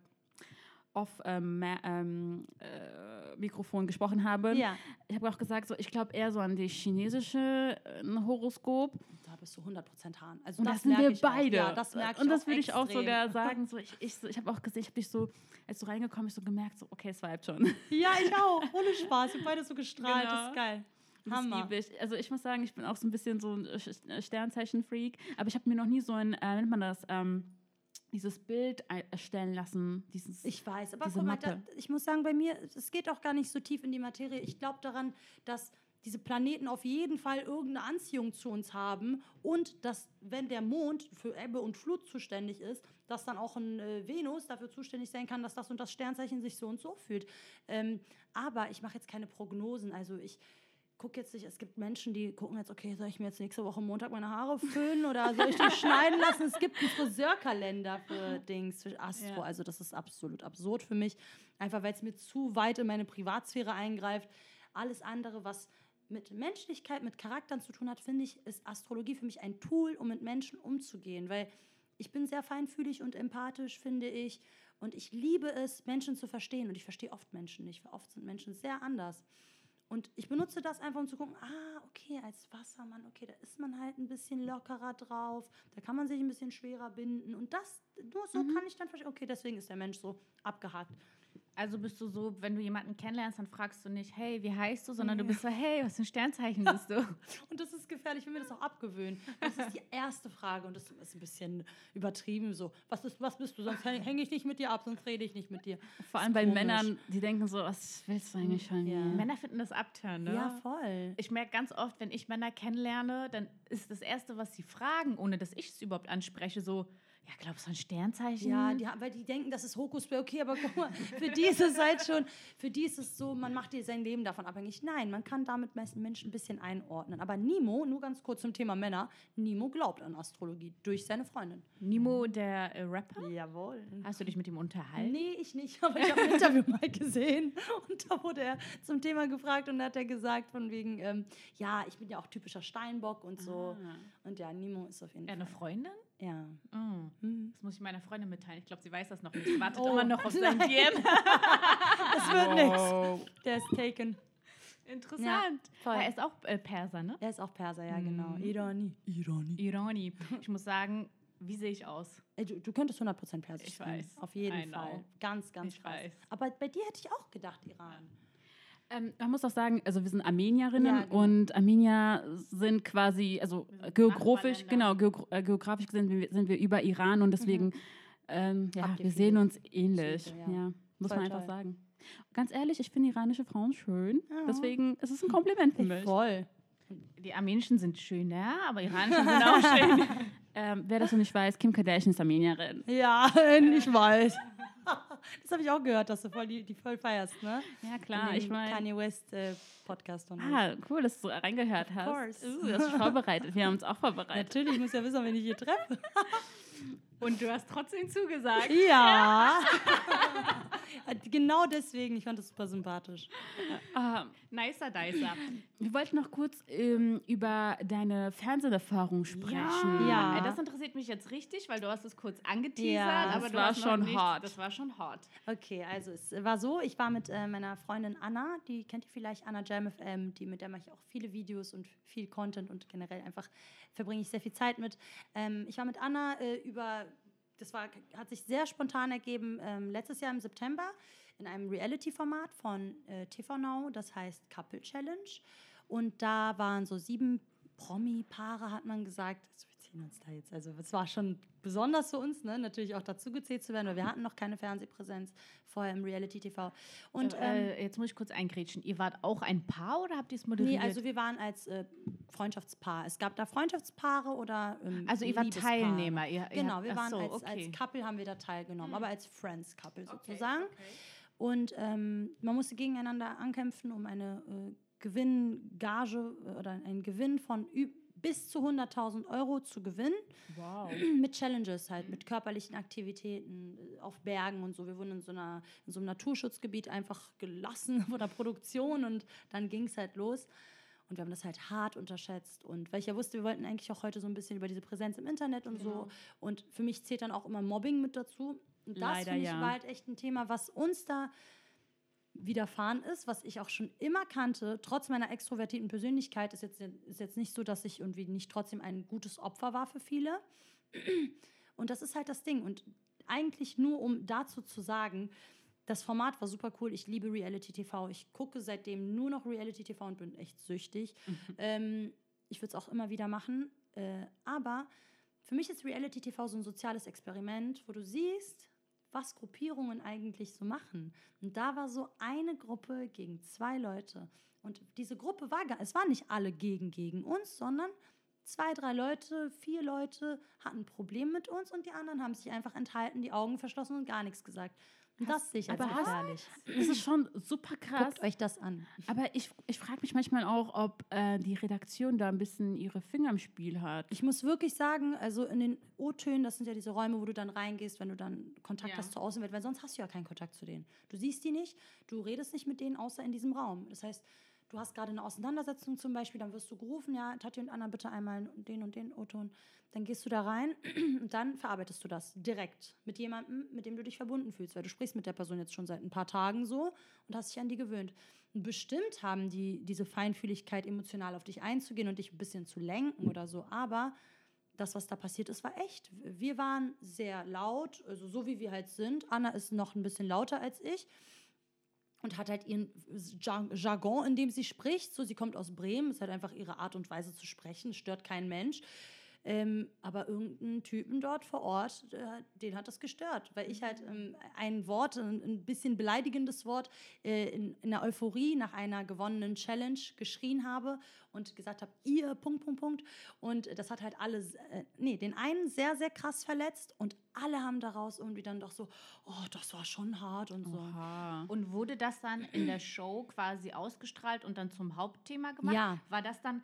Speaker 4: auf ähm, ähm, äh, Mikrofon gesprochen haben,
Speaker 3: Ja.
Speaker 4: ich habe auch gesagt, so, ich glaube eher so an die chinesische äh, Horoskop.
Speaker 3: Da bist du 100% Hahn. Also
Speaker 4: Und
Speaker 3: das
Speaker 4: das sind wir
Speaker 3: ich auch.
Speaker 4: beide.
Speaker 3: Ja, das merke ich
Speaker 4: und das würde ich auch sogar sagen. So, ich ich, so, ich habe auch gesehen, ich habe dich so, als du reingekommen bist, so gemerkt, so, okay, es vibet schon.
Speaker 3: Ja, ich auch. Ohne Spaß. Wir beide so gestrahlt. Das
Speaker 4: Genau.
Speaker 3: ist geil.
Speaker 4: Das
Speaker 3: Hammer.
Speaker 4: ich. Also ich muss sagen, ich bin auch so ein bisschen so ein Sternzeichen-Freak, aber ich habe mir noch nie so ein, äh, nennt man das, ähm, dieses Bild erstellen lassen. Dieses,
Speaker 3: Ich weiß, aber guck mal, da, ich muss sagen, bei mir, es geht auch gar nicht so tief in die Materie. Ich glaube daran, dass diese Planeten auf jeden Fall irgendeine Anziehung zu uns haben und dass, wenn der Mond für Ebbe und Flut zuständig ist, dass dann auch ein äh, Venus dafür zuständig sein kann, dass das und das Sternzeichen sich so und so fühlt. Ähm, aber ich mache jetzt keine Prognosen. Also ich gucke jetzt nicht, es gibt Menschen, die gucken jetzt, okay, soll ich mir jetzt nächste Woche Montag meine Haare föhnen oder soll ich die schneiden lassen? Es gibt einen Friseurkalender für Dings, für Astro.
Speaker 4: Ja.
Speaker 3: Also das ist absolut absurd für mich. Einfach weil es mir zu weit in meine Privatsphäre eingreift. Alles andere, was mit Menschlichkeit, mit Charakteren zu tun hat, finde ich, ist Astrologie für mich ein Tool, um mit Menschen umzugehen. Weil ich bin sehr feinfühlig und empathisch, finde ich. Und ich liebe es, Menschen zu verstehen. Und ich verstehe oft Menschen nicht. Oft sind Menschen sehr anders. Und ich benutze das einfach, um zu gucken, ah, okay, als Wassermann, okay, da ist man halt ein bisschen lockerer drauf, da kann man sich ein bisschen schwerer binden. Und das, nur so kann ich dann verstehen, okay, deswegen ist der Mensch so abgehakt.
Speaker 2: Also bist du so, wenn du jemanden kennenlernst, dann fragst du nicht, hey, wie heißt du, sondern du bist so, hey, was für ein Sternzeichen bist du?
Speaker 3: Und das ist gefährlich, ich will mir das auch abgewöhnen. Das ist die erste Frage und das ist ein bisschen übertrieben so. Was, ist, was bist du? Sonst hänge ich nicht mit dir ab, sonst rede ich nicht mit dir.
Speaker 4: Vor allem bei Männern, die denken so, was willst du eigentlich von mir?
Speaker 3: Ja.
Speaker 2: Männer finden das abtören, ne?
Speaker 3: Ja, voll.
Speaker 2: Ich merke ganz oft, wenn ich Männer kennenlerne, dann ist das Erste, was sie fragen, ohne dass ich es überhaupt anspreche, so, ja, glaubst du an Sternzeichen?
Speaker 3: Ja, die, weil die denken, das ist Hokuspokus. Okay, aber guck mal, für die ist es halt schon, für die ist es so, man macht dir sein Leben davon abhängig. Nein, man kann damit meisten Menschen ein bisschen einordnen. Aber Nimo, nur ganz kurz zum Thema Männer, Nimo glaubt an Astrologie durch seine Freundin.
Speaker 2: Nimo, der äh, Rapper?
Speaker 3: Jawohl.
Speaker 2: Hast du dich mit ihm unterhalten?
Speaker 3: Nee, ich nicht, aber ich habe ein Interview mal gesehen und da wurde er zum Thema gefragt und da hat er gesagt von wegen, ähm, ja, ich bin ja auch typischer Steinbock und so. Und ja, Nimo ist auf jeden
Speaker 2: Ja, eine
Speaker 3: Fall.
Speaker 2: Freundin?
Speaker 3: Ja.
Speaker 2: Oh. Das muss ich meiner Freundin mitteilen. Ich glaube, sie weiß das noch nicht. Sie wartet
Speaker 3: Oh,
Speaker 2: immer noch auf sein. DM.
Speaker 3: Das wird nix. Der ist taken.
Speaker 2: Interessant.
Speaker 3: voll.
Speaker 2: er ist auch äh, Perser, ne?
Speaker 3: Er ist auch Perser, ja, genau. Irani. Irani.
Speaker 2: Ironi. Ich muss sagen, wie sehe ich aus?
Speaker 3: Ey, du, du könntest 100% Persisch
Speaker 2: Ich
Speaker 3: sein.
Speaker 2: weiß.
Speaker 3: Auf jeden. Fall. Ganz, ganz
Speaker 2: Ich
Speaker 3: krass.
Speaker 2: weiß.
Speaker 3: Aber bei dir hätte ich auch gedacht, Iran.
Speaker 4: Ähm, man muss auch sagen, also wir sind Armenierinnen
Speaker 3: Ja, genau.
Speaker 4: und Armenier sind quasi, also äh, geografisch, genau, geog äh, geografisch sind wir, sind wir über Iran und deswegen, ähm, ja,
Speaker 3: Mhm. Habt ihr
Speaker 4: wir sehen uns ähnlich.
Speaker 3: Züge,
Speaker 4: ja.
Speaker 3: ja.
Speaker 4: muss
Speaker 3: Voll
Speaker 4: man einfach
Speaker 3: toll.
Speaker 4: sagen. Ganz ehrlich, ich finde iranische Frauen schön,
Speaker 3: Ja.
Speaker 4: deswegen ist es ein Kompliment für mich.
Speaker 3: Voll.
Speaker 2: Die armenischen sind schöner, aber iranischen sind auch schön.
Speaker 4: Ähm, wer das noch nicht weiß, Kim Kardashian ist Armenierin.
Speaker 3: Ja, ich weiß. Das habe ich auch gehört, dass du voll die, die voll feierst, ne?
Speaker 4: Ja klar, ich meine.
Speaker 3: Kanye West äh, Podcast uns.
Speaker 4: Ah, cool, dass du reingehört hast.
Speaker 3: course.
Speaker 4: Uh, du hast dich vorbereitet. Wir haben uns auch vorbereitet.
Speaker 3: Natürlich, ich muss ja wissen, wen ich hier treffe.
Speaker 2: Und du hast trotzdem zugesagt.
Speaker 3: Ja. genau deswegen, ich fand das super sympathisch.
Speaker 4: Ah,
Speaker 2: Nicer Dicer.
Speaker 4: wir wollten noch kurz ähm, über deine Fernseherfahrung sprechen.
Speaker 3: Ja.
Speaker 2: Äh, Das interessiert mich jetzt richtig, weil du hast es kurz angeteasert,
Speaker 3: Ja,
Speaker 2: aber
Speaker 4: das
Speaker 2: du
Speaker 4: war schon
Speaker 2: nicht,
Speaker 4: hart.
Speaker 2: Das war schon hart.
Speaker 3: Okay, also es war so, ich war mit äh, meiner Freundin Anna, die kennt ihr vielleicht, Anna Jam FM, die, mit der mache ich auch viele Videos und viel Content und generell einfach verbringe ich sehr viel Zeit mit. Ähm, ich war mit Anna äh, über, das war, hat sich sehr spontan ergeben, ähm, letztes Jahr im September in einem Reality-Format von äh, TV Now, das heißt Couple Challenge. Und da waren so sieben Promi-Paare, hat man gesagt. Ziehen uns da jetzt. Also es war schon besonders für uns, ne? natürlich auch dazu gezählt zu werden, weil wir hatten noch keine Fernsehpräsenz vorher im Reality-TV. Und ähm,
Speaker 2: äh, jetzt muss ich kurz eingrätschen. Ihr wart auch ein Paar oder habt ihr es
Speaker 3: nee,
Speaker 2: moderiert?
Speaker 3: also wir waren als äh, Freundschaftspaar. Es gab da Freundschaftspaare oder ähm,
Speaker 2: Also ihr wart. Teilnehmer. Ihr, ihr
Speaker 3: Genau, wir waren
Speaker 2: so,
Speaker 3: als,
Speaker 2: okay.
Speaker 3: als Couple haben wir da teilgenommen,
Speaker 2: Hm.
Speaker 3: aber als Friends-Couple sozusagen. Und ähm, man musste gegeneinander ankämpfen, um eine äh, Gewinngage äh, oder einen Gewinn von bis zu 100.000 Euro zu gewinnen.
Speaker 2: Wow.
Speaker 3: Mit Challenges halt, mit körperlichen Aktivitäten äh, auf Bergen und so. Wir wurden in so, einer, in so einem Naturschutzgebiet einfach gelassen von der Produktion und dann ging es halt los. Und wir haben das halt hart unterschätzt. Und weil ich ja wusste, wir wollten eigentlich auch heute so ein bisschen über diese Präsenz im Internet und so. Und für mich zählt dann auch immer Mobbing mit dazu. Und das
Speaker 4: Leider,
Speaker 3: ich
Speaker 4: ja.
Speaker 3: war halt echt ein Thema, was uns da widerfahren ist, was ich auch schon immer kannte, trotz meiner extrovertierten Persönlichkeit, ist jetzt, ist jetzt nicht so, dass ich irgendwie nicht trotzdem ein gutes Opfer war für viele. Und das ist halt das Ding. Und eigentlich nur, um dazu zu sagen, das Format war super cool. Ich liebe Reality TV. Ich gucke seitdem nur noch Reality TV und bin echt süchtig. Ähm, ich würde es auch immer wieder machen. Äh, aber für mich ist Reality TV so ein soziales Experiment, wo du siehst, was Gruppierungen eigentlich so machen. Und da war so eine Gruppe gegen zwei Leute. Und diese Gruppe war gar, es waren nicht alle gegen gegen uns, sondern zwei, drei Leute, vier Leute hatten ein Problem mit uns und die anderen haben sich einfach enthalten, die Augen verschlossen und gar nichts gesagt. Das sehe ich als
Speaker 4: aber hast-
Speaker 3: gefährlich.
Speaker 4: Das ist schon super krass.
Speaker 3: Guckt euch das an.
Speaker 4: Aber ich, ich frage mich manchmal auch, ob äh, die Redaktion da ein bisschen ihre Finger im Spiel hat.
Speaker 3: Ich muss wirklich sagen, also in den O-Tönen, das sind ja diese Räume, wo du dann reingehst, wenn du dann Kontakt
Speaker 2: Ja.
Speaker 3: hast zur Außenwelt, weil sonst hast du ja keinen Kontakt zu denen. Du siehst die nicht, du redest nicht mit denen, außer in diesem Raum. Das heißt, du hast gerade eine Auseinandersetzung zum Beispiel, dann wirst du gerufen, ja, Tati und Anna, bitte einmal den und den O-Ton. Dann gehst du da rein und dann verarbeitest du das direkt mit jemandem, mit dem du dich verbunden fühlst, weil du sprichst mit der Person jetzt schon seit ein paar Tagen so und hast dich an die gewöhnt. Und bestimmt haben die diese Feinfühligkeit, emotional auf dich einzugehen und dich ein bisschen zu lenken oder so, aber das, was da passiert ist, war echt. Wir waren sehr laut, also so wie wir halt sind. Anna ist noch ein bisschen lauter als ich. Und hat halt ihren Jar- Jargon, in dem sie spricht. So, sie kommt aus Bremen, ist halt einfach ihre Art und Weise zu sprechen, stört keinen Mensch. Ähm, aber irgendeinen Typen dort vor Ort, äh, den hat das gestört, weil ich halt ähm, ein Wort, ein, ein bisschen beleidigendes Wort, äh, in, in der Euphorie nach einer gewonnenen Challenge geschrien habe und gesagt habe, ihr, Punkt, Punkt, Punkt. Und das hat halt alle, äh, nee, den einen sehr, sehr krass verletzt und alle haben daraus irgendwie dann doch so, oh, das war schon hart und so.
Speaker 4: Oha.
Speaker 2: Und wurde das dann in der Show quasi ausgestrahlt und dann zum Hauptthema gemacht?
Speaker 3: Ja.
Speaker 2: War das dann,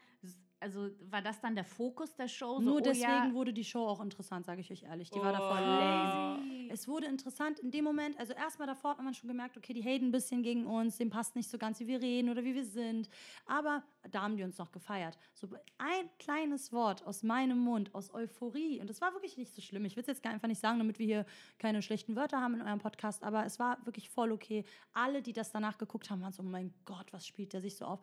Speaker 2: also war das dann der Fokus der Show? So,
Speaker 3: Nur
Speaker 2: oh
Speaker 3: deswegen
Speaker 2: ja,
Speaker 3: wurde die Show auch interessant, sage ich euch ehrlich. Die war
Speaker 4: Oh.
Speaker 3: davor lazy. Es wurde interessant in dem Moment, also erstmal davor hat man schon gemerkt, okay, die haten ein bisschen gegen uns, dem passt nicht so ganz, wie wir reden oder wie wir sind. Aber da haben die uns noch gefeiert. So ein kleines Wort aus meinem Mund, aus Euphorie. Und das war wirklich nicht so schlimm. Ich will es jetzt gar einfach nicht sagen, damit wir hier keine schlechten Wörter haben in eurem Podcast, aber es war wirklich voll okay. Alle, die das danach geguckt haben, waren so, oh mein Gott, was spielt der sich so auf?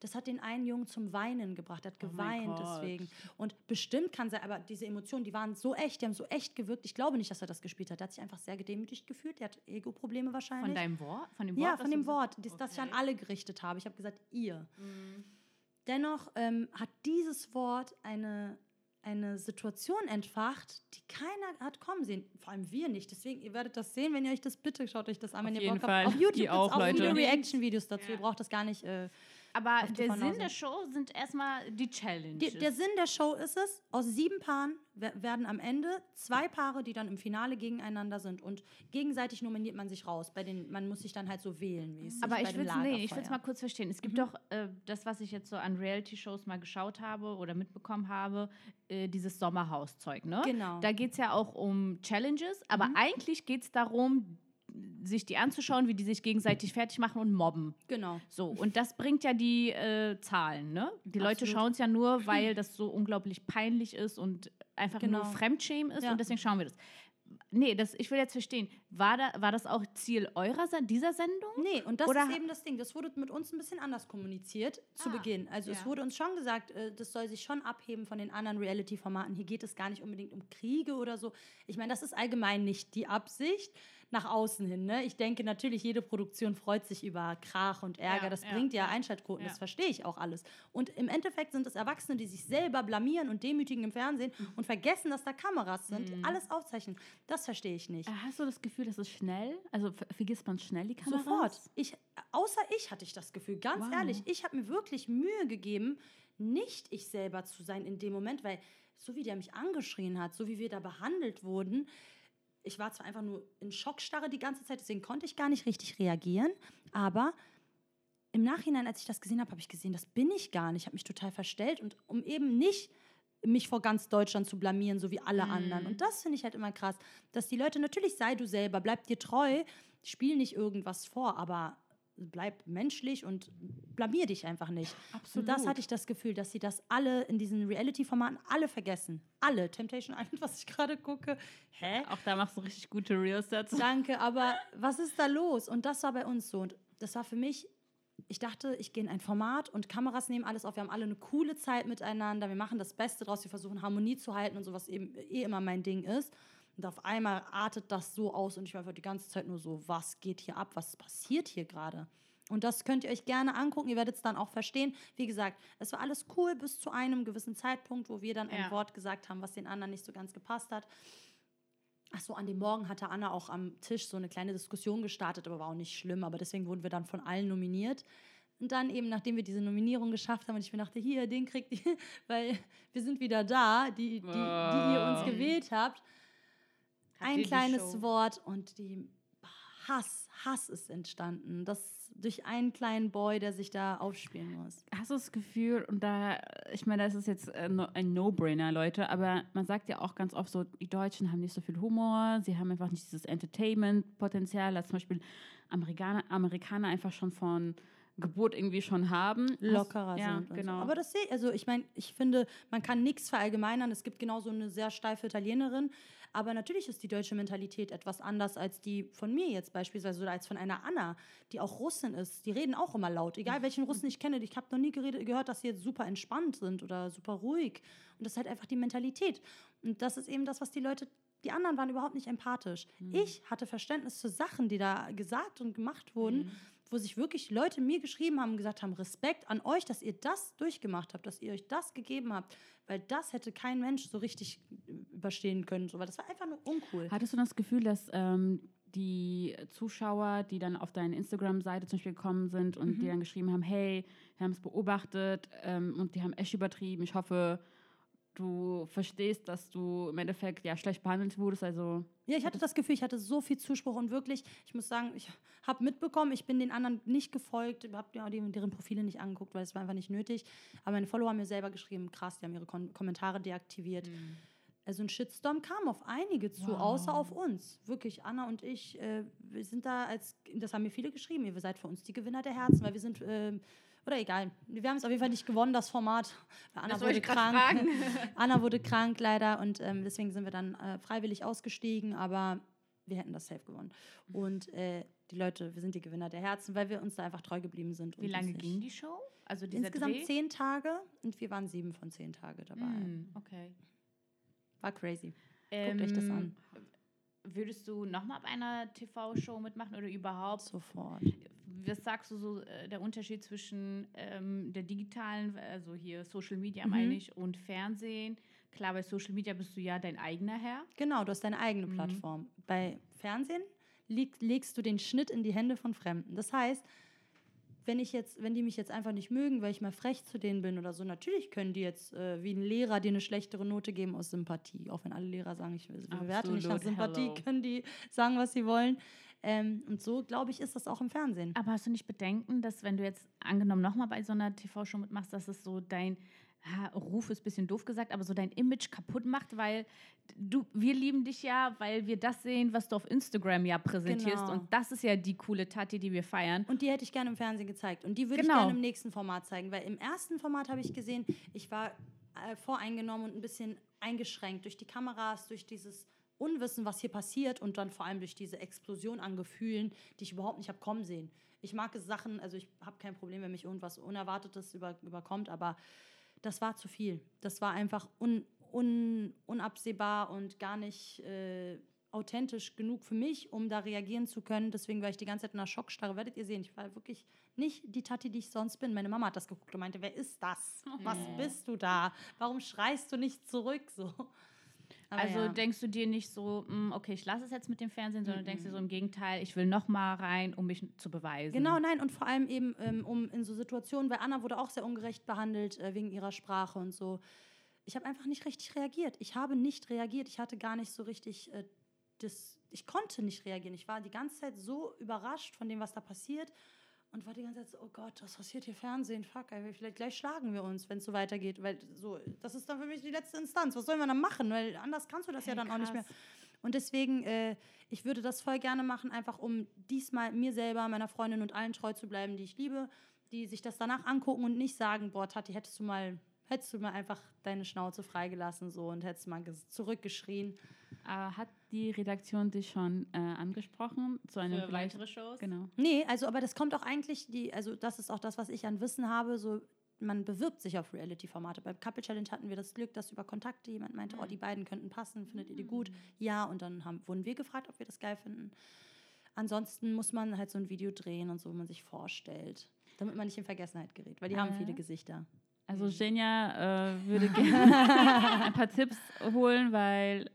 Speaker 3: Das hat den einen Jungen zum Weinen gebracht. Er hat
Speaker 4: Oh
Speaker 3: geweint deswegen. Und bestimmt kann sein, aber diese Emotionen, die waren so echt, die haben so echt gewirkt. Ich glaube nicht, dass er das gespielt hat. Er hat sich einfach sehr gedemütigt gefühlt. Der hat Ego-Probleme wahrscheinlich.
Speaker 2: von deinem Wort? Von dem Wort
Speaker 3: ja, von dem Wort, das, das ich an
Speaker 2: Okay.
Speaker 3: alle gerichtet habe. Ich habe gesagt, ihr.
Speaker 2: Mhm.
Speaker 3: Dennoch ähm, hat dieses Wort eine, eine Situation entfacht, die keiner hat kommen sehen. Vor allem wir nicht. Deswegen, ihr werdet das sehen, wenn ihr euch das bitte schaut euch das an, wenn
Speaker 4: Auf
Speaker 3: ihr Bock habt. Auf YouTube
Speaker 4: Ihr
Speaker 3: gibt's
Speaker 4: auch,
Speaker 3: auch viele
Speaker 4: Leute.
Speaker 3: Reaction-Videos dazu. Ihr braucht das gar nicht. Äh,
Speaker 2: Aber der Sinn der Show sind erstmal die Challenges.
Speaker 3: Die, der Sinn der Show ist es, aus sieben Paaren wer- werden am Ende zwei Paare, die dann im Finale gegeneinander sind. Und gegenseitig nominiert man sich raus. Bei den, man muss sich dann halt so wählen, wie es
Speaker 2: Aber ich will es nee, ich will's
Speaker 3: Lagerfeuer.
Speaker 2: mal kurz verstehen. Es gibt doch äh, das, was ich jetzt so an Reality-Shows mal geschaut habe oder mitbekommen habe, äh, dieses Sommerhauszeug. Ne?
Speaker 3: Genau.
Speaker 2: Da geht es ja auch um Challenges, aber eigentlich geht es darum, sich die anzuschauen, wie die sich gegenseitig fertig machen und mobben.
Speaker 3: Genau.
Speaker 2: So, und das bringt ja die äh, Zahlen, ne? Die Leute
Speaker 3: Absolut.
Speaker 2: schauen es ja nur, weil das so unglaublich peinlich ist und einfach
Speaker 3: Genau.
Speaker 2: nur Fremdschämen ist
Speaker 3: Ja.
Speaker 2: und deswegen schauen wir das. Nee, das, ich will jetzt verstehen, war, da, war das auch Ziel eurer dieser Sendung?
Speaker 3: Nee, und das
Speaker 2: Oder-
Speaker 3: ist eben das Ding. Das wurde mit uns ein bisschen anders kommuniziert zu
Speaker 2: Ah,
Speaker 3: Beginn. Also es
Speaker 2: ja.
Speaker 3: wurde uns schon gesagt, äh, das soll sich schon abheben von den anderen Reality-Formaten. Hier geht es gar nicht unbedingt um Kriege oder so. Ich meine, das ist allgemein nicht die Absicht nach außen hin. Ne? Ich denke natürlich, jede Produktion freut sich über Krach und Ärger.
Speaker 2: Ja,
Speaker 3: das
Speaker 2: ja,
Speaker 3: bringt ja. Einschaltquoten, das verstehe ich auch alles. Und im Endeffekt sind es Erwachsene, die sich selber blamieren und demütigen im Fernsehen
Speaker 2: Mhm.
Speaker 3: und vergessen, dass da Kameras sind, die alles aufzeichnen. Das verstehe ich nicht.
Speaker 4: Äh, Hast du das Gefühl, dass es schnell, also ver- vergisst man schnell die Kamera?
Speaker 3: Sofort. Ich, außer ich hatte ich das Gefühl, ganz
Speaker 4: Wow.
Speaker 3: ehrlich, ich habe mir wirklich Mühe gegeben, nicht ich selber zu sein in dem Moment, weil so wie der mich angeschrien hat, so wie wir da behandelt wurden, ich war zwar einfach nur in Schockstarre die ganze Zeit, deswegen konnte ich gar nicht richtig reagieren, aber im Nachhinein, als ich das gesehen habe, habe ich gesehen, das bin ich gar nicht. Ich habe mich total verstellt und um eben nicht mich vor ganz Deutschland zu blamieren, so wie alle anderen. Und das finde ich halt immer krass, dass die Leute, natürlich sei du selber, bleib dir treu, spiel nicht irgendwas vor, aber bleib menschlich und blamier dich einfach nicht. Und das
Speaker 4: Absolut.
Speaker 3: hatte ich das Gefühl, dass sie das alle in diesen Reality-Formaten alle vergessen. Alle. Temptation Island, was ich gerade gucke. Hä?
Speaker 4: Auch da machst du richtig gute Reels dazu.
Speaker 3: Danke, aber was ist da los? Und das war bei uns so. Und das war für mich, ich dachte, ich gehe in ein Format und Kameras nehmen alles auf. Wir haben alle eine coole Zeit miteinander. Wir machen das Beste draus. Wir versuchen Harmonie zu halten und so, was eben eh immer mein Ding ist. Und auf einmal artet das so aus und ich war einfach die ganze Zeit nur so, was geht hier ab? Was passiert hier gerade? Und das könnt ihr euch gerne angucken. Ihr werdet es dann auch verstehen. Wie gesagt, es war alles cool bis zu einem gewissen Zeitpunkt, wo wir dann ein
Speaker 2: Ja.
Speaker 3: Wort gesagt haben, was den anderen nicht so ganz gepasst hat. Ach so, an dem Morgen hatte Anna auch am Tisch so eine kleine Diskussion gestartet, aber war auch nicht schlimm. Aber deswegen wurden wir dann von allen nominiert. Und dann eben, nachdem wir diese Nominierung geschafft haben und ich mir dachte, hier, den kriegt ihr, weil wir sind wieder da, die, die, die ihr uns
Speaker 4: Oh.
Speaker 3: gewählt habt. Ein kleines Wort und die Hass, Hass ist entstanden. Das durch einen kleinen Boy, der sich da aufspielen muss.
Speaker 4: Hast du das Gefühl, und da, ich meine, das ist jetzt äh, no- ein No-Brainer, Leute, aber man sagt ja auch ganz oft so, die Deutschen haben nicht so viel Humor, sie haben einfach nicht dieses Entertainment-Potenzial, das zum Beispiel Amerikaner, Amerikaner einfach schon von Geburt irgendwie schon haben.
Speaker 3: Lockerer
Speaker 4: ja,
Speaker 3: sind.
Speaker 4: genau.
Speaker 3: So. Aber das sehe ich, also ich meine, ich finde, man kann nichts verallgemeinern. Es gibt genauso eine sehr steife Italienerin. Aber natürlich ist die deutsche Mentalität etwas anders als die von mir jetzt beispielsweise oder als von einer Anna, die auch Russin ist. Die reden auch immer laut. Egal welchen Russen ich kenne, ich habe noch nie geredet, gehört, dass sie jetzt super entspannt sind oder super ruhig. Und das ist halt einfach die Mentalität. Und das ist eben das, was die Leute die anderen waren überhaupt nicht empathisch. Ich hatte Verständnis für Sachen, die da gesagt und gemacht wurden. wo sich wirklich Leute mir geschrieben haben und gesagt haben, Respekt an euch, dass ihr das durchgemacht habt, dass ihr euch das gegeben habt, weil das hätte kein Mensch so richtig überstehen können, so, weil das war einfach nur uncool.
Speaker 4: Hattest du das Gefühl, dass ähm, die Zuschauer, die dann auf deine Instagram-Seite zum Beispiel gekommen sind und
Speaker 3: Mhm.
Speaker 4: die dann geschrieben haben, hey, wir haben es beobachtet ähm, und die haben echt übertrieben. Ich hoffe, du verstehst, dass du im Endeffekt ja schlecht behandelt wurdest. Also
Speaker 3: Ja, ich hatte das Gefühl, ich hatte so viel Zuspruch und wirklich, ich muss sagen, ich habe mitbekommen, ich bin den anderen nicht gefolgt, habe ja deren Profile nicht angeguckt, weil es war einfach nicht nötig. Aber meine Follower haben mir selber geschrieben, krass, die haben ihre Kon Kommentare deaktiviert. Also ein Shitstorm kam auf einige zu, außer auf uns. Wirklich, Anna und ich, äh, wir sind da als, das haben mir viele geschrieben, ihr seid für uns die Gewinner der Herzen, weil wir sind, ähm, oder egal, wir haben es auf jeden Fall nicht gewonnen, das Format. Anna
Speaker 1: Das
Speaker 3: wurde krank.
Speaker 1: fragen.
Speaker 3: Anna wurde krank leider und ähm, deswegen sind wir dann äh, freiwillig ausgestiegen, aber wir hätten das safe gewonnen. Und äh, die Leute, wir sind die Gewinner der Herzen, weil wir uns da einfach treu geblieben sind.
Speaker 2: Wie lange ging die Show? Also
Speaker 3: Insgesamt
Speaker 2: Dreh?
Speaker 3: zehn Tage und wir waren sieben von zehn Tage dabei.
Speaker 2: Hm, okay.
Speaker 3: War crazy. Guckt euch das an.
Speaker 2: Ähm, Würdest du nochmal bei einer TV-Show mitmachen oder überhaupt?
Speaker 3: Sofort.
Speaker 2: Was sagst du so, äh, der Unterschied zwischen ähm, der digitalen, also hier Social Media
Speaker 3: Mhm.
Speaker 2: meine ich, und Fernsehen? Klar, bei Social Media bist du ja dein eigener Herr.
Speaker 3: Genau, du hast deine eigene
Speaker 2: Mhm.
Speaker 3: Plattform. Bei Fernsehen leg, legst du den Schnitt in die Hände von Fremden. Das heißt, wenn ich jetzt, wenn die mich jetzt einfach nicht mögen, weil ich mal frech zu denen bin oder so, natürlich können die jetzt äh, wie ein Lehrer dir eine schlechtere Note geben aus Sympathie. Auch wenn alle Lehrer sagen, ich bewerte nicht nach Sympathie,
Speaker 2: hello.
Speaker 3: können die sagen, was sie wollen. Ähm, und so, glaube ich, ist das auch im Fernsehen.
Speaker 2: Aber hast du nicht Bedenken, dass wenn du jetzt angenommen nochmal bei so einer TV-Show mitmachst, dass es so dein ha, Ruf ist ein bisschen doof gesagt, aber so dein Image kaputt macht, weil du, wir lieben dich ja, weil wir das sehen, was du auf Instagram ja präsentierst.
Speaker 3: Genau.
Speaker 2: Und das ist ja die coole Tati, die wir feiern.
Speaker 3: Und die hätte ich gerne im Fernsehen gezeigt. Und die würde
Speaker 2: Genau.
Speaker 3: ich gerne im nächsten Format zeigen. Weil im ersten Format habe ich gesehen, ich war äh, voreingenommen und ein bisschen eingeschränkt durch die Kameras, durch dieses Unwissen, was hier passiert und dann vor allem durch diese Explosion an Gefühlen, die ich überhaupt nicht habe kommen sehen. Ich mag es Sachen, also ich habe kein Problem, wenn mich irgendwas Unerwartetes über, überkommt, aber das war zu viel. Das war einfach un, un, unabsehbar und gar nicht äh, authentisch genug für mich, um da reagieren zu können. Deswegen war ich die ganze Zeit in einer Schockstarre. Werdet ihr sehen, ich war wirklich nicht die Tati, die ich sonst bin. Meine Mama hat das geguckt und meinte, wer ist das? Was bist du da? Warum schreist du nicht zurück so? Aber
Speaker 2: Also
Speaker 3: ja.
Speaker 2: denkst du dir nicht so, "Mm, okay, ich lasse es jetzt mit dem Fernsehen, sondern denkst dir so im Gegenteil, ich will noch mal rein, um mich zu beweisen.
Speaker 3: Genau, nein, und vor allem eben ähm, um in so Situationen, weil Anna wurde auch sehr ungerecht behandelt äh, wegen ihrer Sprache und so. Ich habe einfach nicht richtig reagiert. Ich habe nicht reagiert. Ich hatte gar nicht so richtig äh, das. Ich konnte nicht reagieren. Ich war die ganze Zeit so überrascht von dem, was da passiert und war die ganze Zeit so, oh Gott, was passiert hier Fernsehen? Fuck, ey, vielleicht gleich schlagen wir uns, wenn es so weitergeht. Weil so, das ist dann für mich die letzte Instanz. Was sollen wir dann machen? Weil anders kannst du das ja
Speaker 2: Hey,
Speaker 3: dann auch nicht mehr.
Speaker 2: krass.
Speaker 3: Und deswegen, äh, ich würde das voll gerne machen, einfach um diesmal mir selber, meiner Freundin und allen treu zu bleiben, die ich liebe, die sich das danach angucken und nicht sagen, boah, Tati, hättest du mal, hättest du mal einfach deine Schnauze freigelassen so und hättest mal ges- zurückgeschrien.
Speaker 4: äh, hat die Redaktion dich schon äh, angesprochen zu einem
Speaker 2: Für
Speaker 4: vielleicht-
Speaker 2: weitere Shows?
Speaker 4: Genau.
Speaker 3: Nee, also, aber das kommt auch eigentlich, die, also das ist auch das, was ich an Wissen habe, so man bewirbt sich auf Reality-Formate. Beim Couple Challenge hatten wir das Glück, dass über Kontakte jemand meinte, oh, die beiden könnten passen, findet ihr die gut? Ja, und dann haben, wurden wir gefragt, ob wir das geil finden. Ansonsten muss man halt so ein Video drehen und so, wo man sich vorstellt, damit man nicht in Vergessenheit gerät, weil die haben
Speaker 4: Äh.
Speaker 3: viele Gesichter.
Speaker 4: Also Genia äh, würde gerne ein paar Tipps holen, weil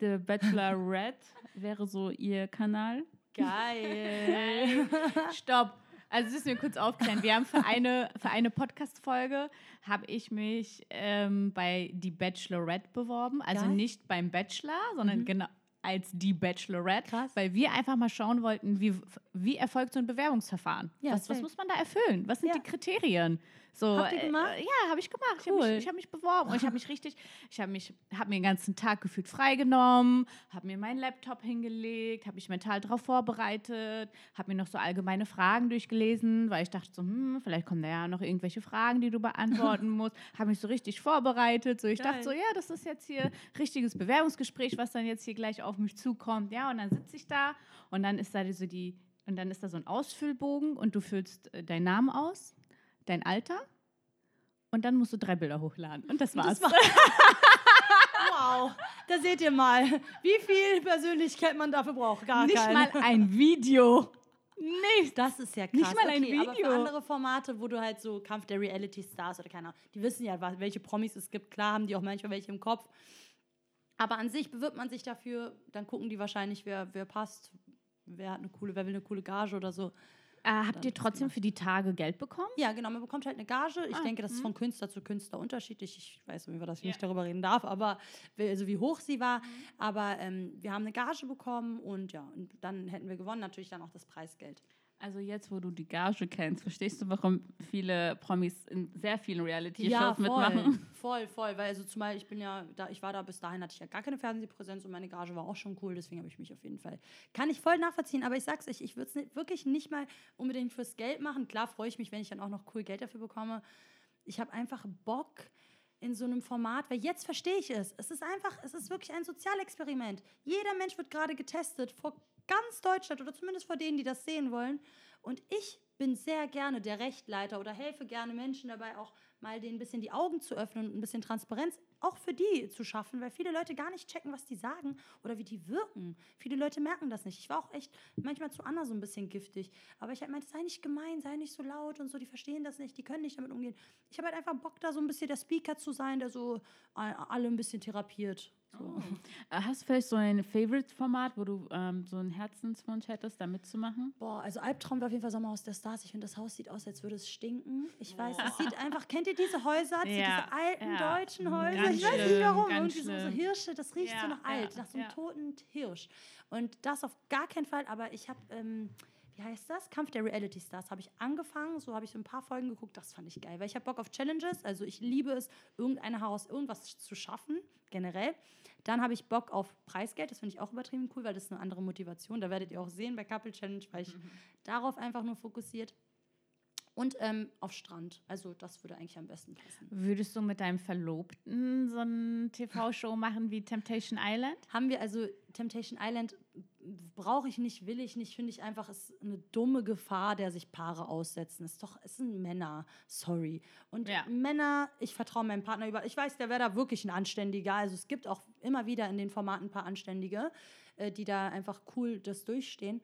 Speaker 4: The Bachelorette wäre so ihr Kanal.
Speaker 3: Geil.
Speaker 2: Stopp. Also das müssen wir kurz aufklären. Wir haben für eine, für eine Podcast-Folge habe ich mich ähm, bei Die Bachelorette beworben. Also
Speaker 3: Geil.
Speaker 2: nicht beim Bachelor, sondern genau als Die Bachelorette.
Speaker 3: Krass.
Speaker 2: Weil wir einfach mal schauen wollten, wie, wie erfolgt so ein Bewerbungsverfahren.
Speaker 3: Ja,
Speaker 2: was, was muss man da erfüllen? Was sind
Speaker 3: Ja.
Speaker 2: die Kriterien? So,
Speaker 3: Habt ihr
Speaker 2: äh,
Speaker 3: gemacht?
Speaker 2: äh, ja, habe ich gemacht. Ich habe
Speaker 3: Cool.
Speaker 2: mich, ich hab mich beworben und ich habe mich richtig, ich habe mich, habe mir den ganzen Tag gefühlt freigenommen, habe mir meinen Laptop hingelegt, habe mich mental darauf vorbereitet, habe mir noch so allgemeine Fragen durchgelesen, weil ich dachte so, hm, vielleicht kommen da ja noch irgendwelche Fragen, die du beantworten musst. Habe mich so richtig vorbereitet. So, ich dachte
Speaker 3: Geil.
Speaker 2: so, ja, das ist jetzt hier richtiges Bewerbungsgespräch, was dann jetzt hier gleich auf mich zukommt. Ja, und dann sitze ich da und dann ist da so die, und dann ist da so ein Ausfüllbogen und du füllst äh, deinen Namen aus, dein Alter und dann musst du drei Bilder hochladen. Und das war's.
Speaker 3: war- Wow, da seht ihr mal, wie viel Persönlichkeit man dafür braucht. Gar
Speaker 2: Nicht
Speaker 3: keine.
Speaker 2: mal ein Video. Nicht.
Speaker 3: Das ist ja krass.
Speaker 2: Nicht mal ein
Speaker 3: okay, Aber für
Speaker 2: Video.
Speaker 3: andere Formate, wo du halt so Kampf der Reality Stars oder keine Ahnung, die wissen ja, welche Promis es gibt. Klar haben die auch manchmal welche im Kopf. Aber an sich bewirbt man sich dafür, dann gucken die wahrscheinlich, wer, wer passt, wer hat eine coole, wer will eine coole Gage oder so.
Speaker 2: Äh, habt ihr trotzdem
Speaker 3: gemacht.
Speaker 2: für die Tage Geld bekommen?
Speaker 3: Ja, genau, man bekommt halt eine Gage. Ich
Speaker 2: Ah,
Speaker 3: denke, das ist
Speaker 2: mhm.
Speaker 3: von Künstler zu Künstler unterschiedlich. Ich weiß irgendwie, dass ich
Speaker 2: Ja.
Speaker 3: nicht darüber reden darf, aber wie- also wie hoch sie war.
Speaker 2: Mhm.
Speaker 3: Aber ähm, wir haben eine Gage bekommen und ja, und dann hätten wir gewonnen, natürlich dann auch das Preisgeld.
Speaker 4: Also jetzt, wo du die Gage kennst, verstehst du, warum viele Promis in sehr vielen Reality-Shows
Speaker 3: Ja, voll,
Speaker 4: mitmachen?
Speaker 3: voll, voll. Weil also zumal ich bin ja, da, ich war da bis dahin, hatte ich ja gar keine Fernsehpräsenz und meine Gage war auch schon cool, deswegen habe ich mich auf jeden Fall, kann ich voll nachvollziehen, aber ich sag's euch, ich würde es wirklich nicht mal unbedingt fürs Geld machen. Klar freue ich mich, wenn ich dann auch noch cool Geld dafür bekomme. Ich habe einfach Bock in so einem Format, weil jetzt verstehe ich es. Es ist einfach, es ist wirklich ein Sozialexperiment. Jeder Mensch wird gerade getestet vor ganz Deutschland oder zumindest vor denen, die das sehen wollen. Und ich bin sehr gerne der Rechtleiter oder helfe gerne Menschen dabei, auch mal denen ein bisschen die Augen zu öffnen und ein bisschen Transparenz auch für die zu schaffen, weil viele Leute gar nicht checken, was die sagen oder wie die wirken. Viele Leute merken das nicht. Ich war auch echt manchmal zu Anna so ein bisschen giftig. Aber ich halt meinte, sei nicht gemein, sei nicht so laut und so. Die verstehen das nicht, die können nicht damit umgehen. Ich habe halt einfach Bock, da so ein bisschen der Speaker zu sein, der so äh, alle ein bisschen therapiert. So.
Speaker 4: Äh, Hast du vielleicht so ein Favorite-Format, wo du ähm, so einen Herzenswunsch hättest, da mitzumachen?
Speaker 3: Boah, also Albtraum war auf jeden Fall Sommerhaus der Stars. Ich finde, das Haus sieht aus, als würde es stinken. Ich weiß, es sieht einfach, kennt ihr diese Häuser, diese,
Speaker 2: Ja,
Speaker 3: alten
Speaker 2: ja.
Speaker 3: deutschen Häuser?
Speaker 2: Ganz
Speaker 3: ich weiß nicht warum. Irgendwie so, so. Hirsche, das riecht so
Speaker 2: Ja,
Speaker 3: nach alt, nach so einem toten Hirsch. Und das auf gar keinen Fall, aber ich habe, ähm, wie heißt das? Kampf der Reality Stars habe ich angefangen, so habe ich so ein paar Folgen geguckt, das fand ich geil, weil ich habe Bock auf Challenges, also ich liebe es, irgendeine Haus, irgendwas zu schaffen, generell. Dann habe ich Bock auf Preisgeld, das finde ich auch übertrieben cool, weil das ist eine andere Motivation. Da werdet ihr auch sehen bei Couple Challenge, weil ich darauf einfach nur fokussiert. Und ähm, auf Strand. Also das würde eigentlich am besten passen.
Speaker 2: Würdest du mit deinem Verlobten so eine TV-Show machen wie Temptation Island?
Speaker 3: Haben wir also Temptation Island brauche ich nicht, will ich nicht, finde ich einfach, ist eine dumme Gefahr, der sich Paare aussetzen. Ist doch, es sind Männer, sorry. Und
Speaker 2: Ja.
Speaker 3: Männer, ich vertraue meinem Partner über. Ich weiß, der wäre da wirklich ein Anständiger. Also es gibt auch immer wieder in den Formaten ein paar Anständige, äh, die da einfach cool das durchstehen.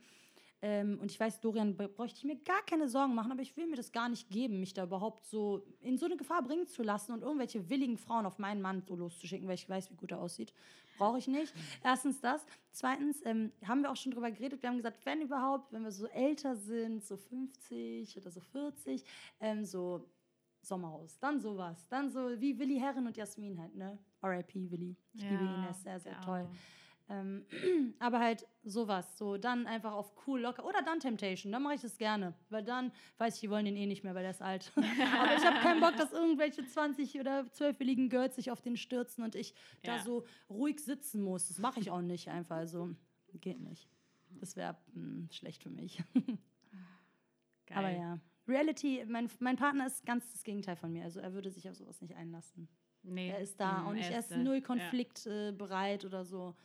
Speaker 3: Ähm, und ich weiß, Dorian br- bräuchte ich mir gar keine Sorgen machen, aber ich will mir das gar nicht geben, mich da überhaupt so in so eine Gefahr bringen zu lassen und irgendwelche willigen Frauen auf meinen Mann so loszuschicken, weil ich weiß, wie gut er aussieht. Brauche ich nicht. Erstens das. Zweitens ähm, haben wir auch schon drüber geredet. Wir haben gesagt, wenn überhaupt, wenn wir so älter sind, so 50 oder so 40, ähm, so Sommerhaus, dann sowas. Dann so wie Willi Herren und Jasmin halt, ne? R.I.P. Willi. Ich liebe ihn, er ist sehr, sehr toll.
Speaker 2: Arme.
Speaker 3: Ähm, aber halt sowas, so dann einfach auf cool locker oder dann Temptation, dann mache ich das gerne, weil dann weiß ich, die wollen den eh nicht mehr, weil der ist alt. aber ich habe keinen Bock, dass irgendwelche 20 oder 12-willigen Girls sich auf den stürzen und ich da
Speaker 2: Ja.
Speaker 3: so ruhig sitzen muss. Das mache ich auch nicht einfach, also geht nicht. Das wäre schlecht für mich.
Speaker 2: Geil.
Speaker 3: Aber ja, Reality, mein, mein Partner ist ganz das Gegenteil von mir, also er würde sich auf sowas nicht einlassen.
Speaker 2: Nee.
Speaker 3: Er ist da
Speaker 2: Mm,
Speaker 3: und nicht, er ist
Speaker 2: da.
Speaker 3: null
Speaker 2: Ja.
Speaker 3: konfliktbereit äh, bereit oder so.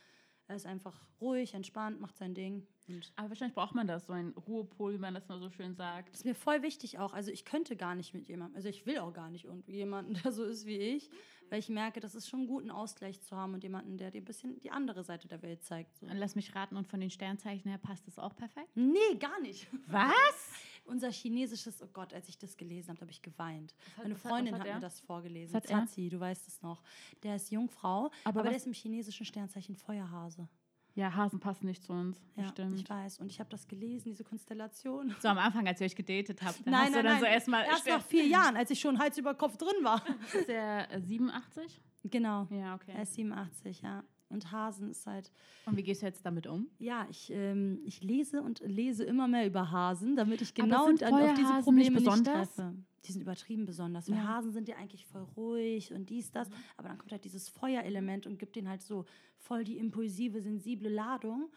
Speaker 3: Er ist einfach ruhig, entspannt, macht sein Ding. Und
Speaker 4: Aber wahrscheinlich braucht man das, so ein Ruhepol, wie man das mal so schön sagt.
Speaker 3: das ist mir voll wichtig auch. Also ich könnte gar nicht mit jemandem, also ich will auch gar nicht irgendwie jemanden, der so ist wie ich, weil ich merke, das ist schon gut, einen Ausgleich zu haben und jemanden, der dir ein bisschen die andere Seite der Welt zeigt. So.
Speaker 2: Lass mich raten, und von den Sternzeichen her passt das auch perfekt?
Speaker 3: Nee, gar nicht.
Speaker 2: Was?
Speaker 3: Unser chinesisches, oh Gott, als ich das gelesen habe, habe ich geweint.
Speaker 4: hat-
Speaker 3: Meine
Speaker 4: hat-
Speaker 3: Freundin
Speaker 4: was
Speaker 3: hat,
Speaker 4: hat
Speaker 3: mir das vorgelesen.
Speaker 4: Hat?
Speaker 3: Zazi, du weißt es noch. Der ist Jungfrau, aber,
Speaker 4: Aber
Speaker 3: der ist im chinesischen Sternzeichen Feuerhase.
Speaker 4: Ja, Hasen passen nicht zu uns.
Speaker 3: Ja,
Speaker 4: Bestimmt.
Speaker 3: ich weiß. Und ich habe das gelesen, diese Konstellation.
Speaker 2: So am Anfang, als ihr euch gedatet habt, dann
Speaker 3: nein,
Speaker 2: hast du
Speaker 3: nein,
Speaker 2: dann
Speaker 3: nein.
Speaker 2: so erstmal.
Speaker 3: Erst nach vier Jahren, als ich schon Hals über Kopf drin war.
Speaker 4: Ist der äh, 87?
Speaker 3: genau.
Speaker 4: Ja, okay.
Speaker 3: Er ist 87, ja. Und Hasen ist halt,
Speaker 2: Und wie gehst du jetzt damit um?
Speaker 3: ja, ich, ähm, ich lese und lese immer mehr über Hasen, damit ich genau an- auf diese Probleme
Speaker 4: nicht
Speaker 3: treffe. Die sind übertrieben besonders, weil
Speaker 4: Ja.
Speaker 3: Hasen sind ja eigentlich voll ruhig und dies, das. Aber dann kommt halt dieses Feuerelement und gibt denen halt so voll die impulsive, sensible Ladung.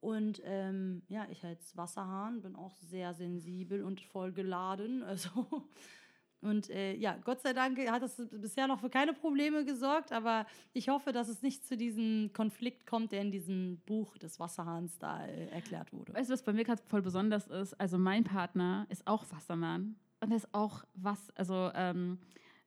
Speaker 3: Und ähm, ja, ich als Wasserhahn bin auch sehr sensibel und voll geladen. Also und äh, ja, Gott sei Dank hat das bisher noch für keine Probleme gesorgt, aber ich hoffe, dass es nicht zu diesem Konflikt kommt, der in diesem Buch des Wasserhahns da äh, erklärt wurde.
Speaker 4: Weißt du, was bei mir gerade voll besonders ist? Also mein Partner ist auch Wassermann. Und er ist auch was, also ähm,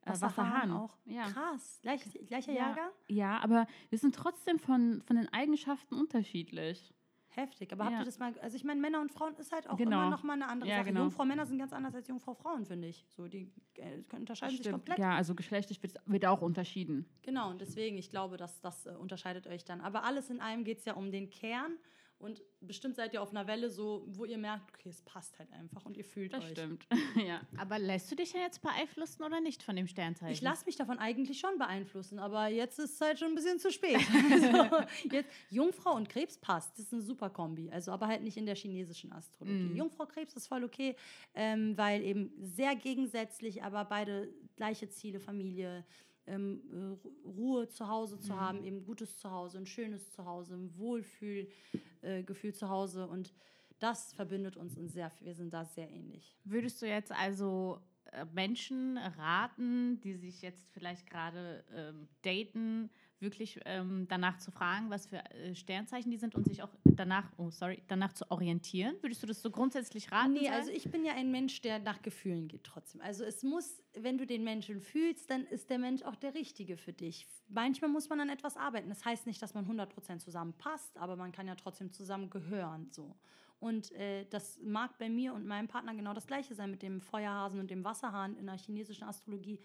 Speaker 4: äh, Wasserhahn.
Speaker 3: auch.
Speaker 4: Ja.
Speaker 3: Krass. Gleich, gleicher
Speaker 4: Ja.
Speaker 3: Jahrgang?
Speaker 4: ja, aber wir sind trotzdem von, von den Eigenschaften unterschiedlich.
Speaker 3: Heftig. Aber habt
Speaker 4: Ja.
Speaker 3: ihr das mal, also ich meine, Männer und Frauen ist halt auch
Speaker 4: Genau.
Speaker 3: immer noch mal eine andere
Speaker 4: Ja,
Speaker 3: Sache.
Speaker 4: genau.
Speaker 3: Jungfrau Männer sind ganz anders als Jungfrau Frauen, finde ich. So, die äh, unterscheiden sich komplett.
Speaker 4: Ja, also geschlechtlich wird, wird auch unterschieden.
Speaker 3: Genau, und deswegen, ich glaube, dass das äh, unterscheidet euch dann. Aber alles in allem geht es ja um den Kern. Und bestimmt seid ihr auf einer Welle so, wo ihr merkt, okay, es passt halt einfach und ihr fühlt
Speaker 4: Das
Speaker 3: euch.
Speaker 4: stimmt. ja.
Speaker 2: Aber lässt du dich ja jetzt beeinflussen oder nicht von dem Sternzeichen?
Speaker 3: Ich lasse mich davon eigentlich schon beeinflussen, aber jetzt ist es halt schon ein bisschen zu spät. also, jetzt, Jungfrau und Krebs passt, das ist eine super Kombi, also aber halt nicht in der chinesischen Astrologie. Jungfrau Krebs ist voll okay, ähm, weil eben sehr gegensätzlich, aber beide gleiche Ziele, Familie, ähm, äh, Ru- Ruhe zu Hause zu haben, eben gutes Zuhause, ein schönes Zuhause, ein Wohlfühlgefühl äh, zu Hause und das verbindet uns in sehr, wir sind da sehr ähnlich.
Speaker 2: Würdest du jetzt also äh, Menschen raten, die sich jetzt vielleicht gerade ähm, daten, wirklich ähm, danach zu fragen, was für äh, Sternzeichen die sind und sich auch danach, oh sorry, danach zu orientieren? Würdest du das so grundsätzlich raten?
Speaker 3: Nee,
Speaker 2: sollen?
Speaker 3: also ich bin ja ein Mensch, der nach Gefühlen geht trotzdem. Also es muss, wenn du den Menschen fühlst, dann ist der Mensch auch der Richtige für dich. Manchmal muss man an etwas arbeiten. Das heißt nicht, dass man 100% zusammenpasst, aber man kann ja trotzdem zusammen gehören. So. Und äh, das mag bei mir und meinem Partner genau das Gleiche sein mit dem Feuerhasen und dem Wasserhahn in der chinesischen Astrologie.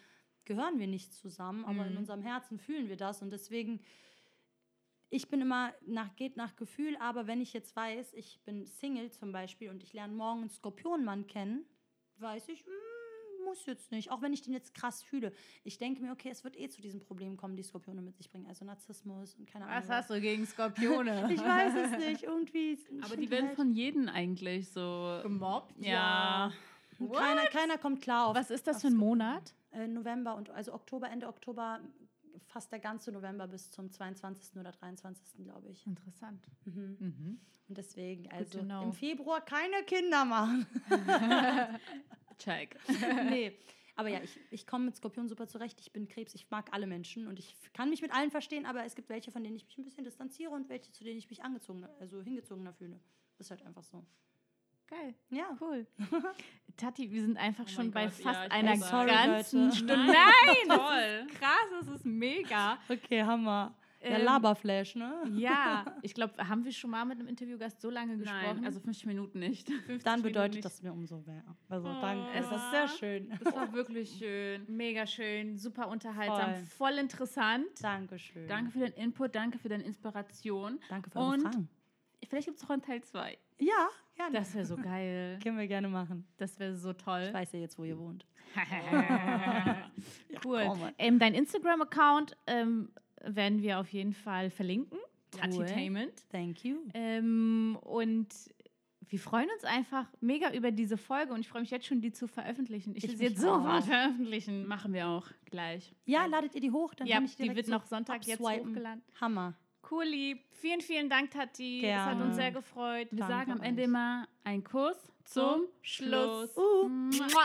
Speaker 3: Gehören wir nicht zusammen, aber in unserem Herzen fühlen wir das. Und deswegen ich bin immer nach, geht nach Gefühl, aber wenn ich jetzt weiß, ich bin Single zum Beispiel und ich lerne morgen einen Skorpionmann kennen, weiß ich, mm, muss jetzt nicht, auch wenn ich den jetzt krass fühle. Ich denke mir, okay, es wird eh zu diesen Problemen kommen, die Skorpione mit sich bringen, also Narzissmus und keine Ahnung.
Speaker 2: was hast du gegen Skorpione?
Speaker 3: Ich weiß es nicht, irgendwie.
Speaker 4: Aber die werden
Speaker 3: halt-
Speaker 4: von jedem eigentlich so.
Speaker 2: gemobbt?
Speaker 4: Ja.
Speaker 3: Keiner, keiner kommt klar auf.
Speaker 2: Was ist das für ein Monat?
Speaker 3: äh, November und also Oktober, Ende Oktober, fast der ganze November bis zum 22. oder 23. glaube ich.
Speaker 2: Interessant.
Speaker 3: Mhm.
Speaker 2: Mhm.
Speaker 3: Und deswegen, also im Februar keine Kinder machen.
Speaker 4: Check.
Speaker 3: nee. Aber ja, ich, ich komme mit Skorpion super zurecht. Ich bin Krebs, ich mag alle Menschen und ich kann mich mit allen verstehen, aber es gibt welche, von denen ich mich ein bisschen distanziere und welche, zu denen ich mich angezogen, also hingezogener fühle. Das ist halt einfach so.
Speaker 2: Geil.
Speaker 3: Ja.
Speaker 2: Cool. Tati, wir sind einfach
Speaker 4: Oh
Speaker 2: schon
Speaker 4: mein
Speaker 2: bei
Speaker 4: Gott,
Speaker 2: fast
Speaker 4: ja,
Speaker 2: einer.
Speaker 4: Sorry,
Speaker 2: ganzen
Speaker 3: Leute.
Speaker 2: Stunde.
Speaker 4: Nein,
Speaker 2: Nein,
Speaker 4: toll.
Speaker 2: das ist krass, das ist mega.
Speaker 3: Okay, Hammer. Der
Speaker 2: Ähm,
Speaker 3: Laberflash, ne?
Speaker 2: Ja, ich glaube, haben wir schon mal mit einem Interviewgast so lange gesprochen?
Speaker 4: Nein, also 50 Minuten nicht.
Speaker 2: 50
Speaker 3: Dann
Speaker 2: Minuten
Speaker 3: bedeutet
Speaker 2: nicht.
Speaker 3: das mir umso mehr. Also
Speaker 4: Oh.
Speaker 3: danke.
Speaker 2: Es
Speaker 3: Das ist
Speaker 2: war-
Speaker 3: sehr schön.
Speaker 4: Das war wirklich schön.
Speaker 2: mega schön, super unterhaltsam,
Speaker 3: Voll.
Speaker 2: voll, interessant.
Speaker 3: Dankeschön.
Speaker 4: Danke für deinen Input, danke für deine Inspiration.
Speaker 3: Danke für eure
Speaker 4: Und-
Speaker 3: Fragen.
Speaker 4: Vielleicht gibt es auch einen Teil 2.
Speaker 3: Ja, gerne.
Speaker 2: Das wäre so geil.
Speaker 3: können wir gerne machen.
Speaker 2: Das wäre so
Speaker 3: Ich
Speaker 2: toll.
Speaker 3: weiß ja jetzt, wo ihr wohnt.
Speaker 2: cool.
Speaker 3: komm.
Speaker 2: Ähm, dein Instagram-Account ähm, werden wir auf jeden Fall verlinken.
Speaker 3: Cool.
Speaker 2: Tatitainment.
Speaker 3: Thank you.
Speaker 2: Ähm, und wir freuen uns einfach mega über diese Folge und ich freue mich jetzt schon, die zu veröffentlichen. Ich
Speaker 3: Ich
Speaker 2: will sie jetzt sofort veröffentlichen.
Speaker 4: Machen wir auch gleich.
Speaker 3: Ja, ladet ihr die hoch, dann
Speaker 2: ja,
Speaker 3: kann ich
Speaker 2: die
Speaker 3: direkt
Speaker 2: wird
Speaker 3: so
Speaker 2: noch Sonntag jetzt
Speaker 3: abswipen.
Speaker 2: hochgeladen.
Speaker 3: Hammer.
Speaker 2: Cool, lieb. Vielen, vielen Dank, Tati. Es hat
Speaker 3: Gerne.
Speaker 2: uns sehr gefreut.
Speaker 4: Wir
Speaker 3: Danke
Speaker 4: sagen am. Ende immer einen Kuss zum Schluss.
Speaker 3: Uh.
Speaker 2: Mua.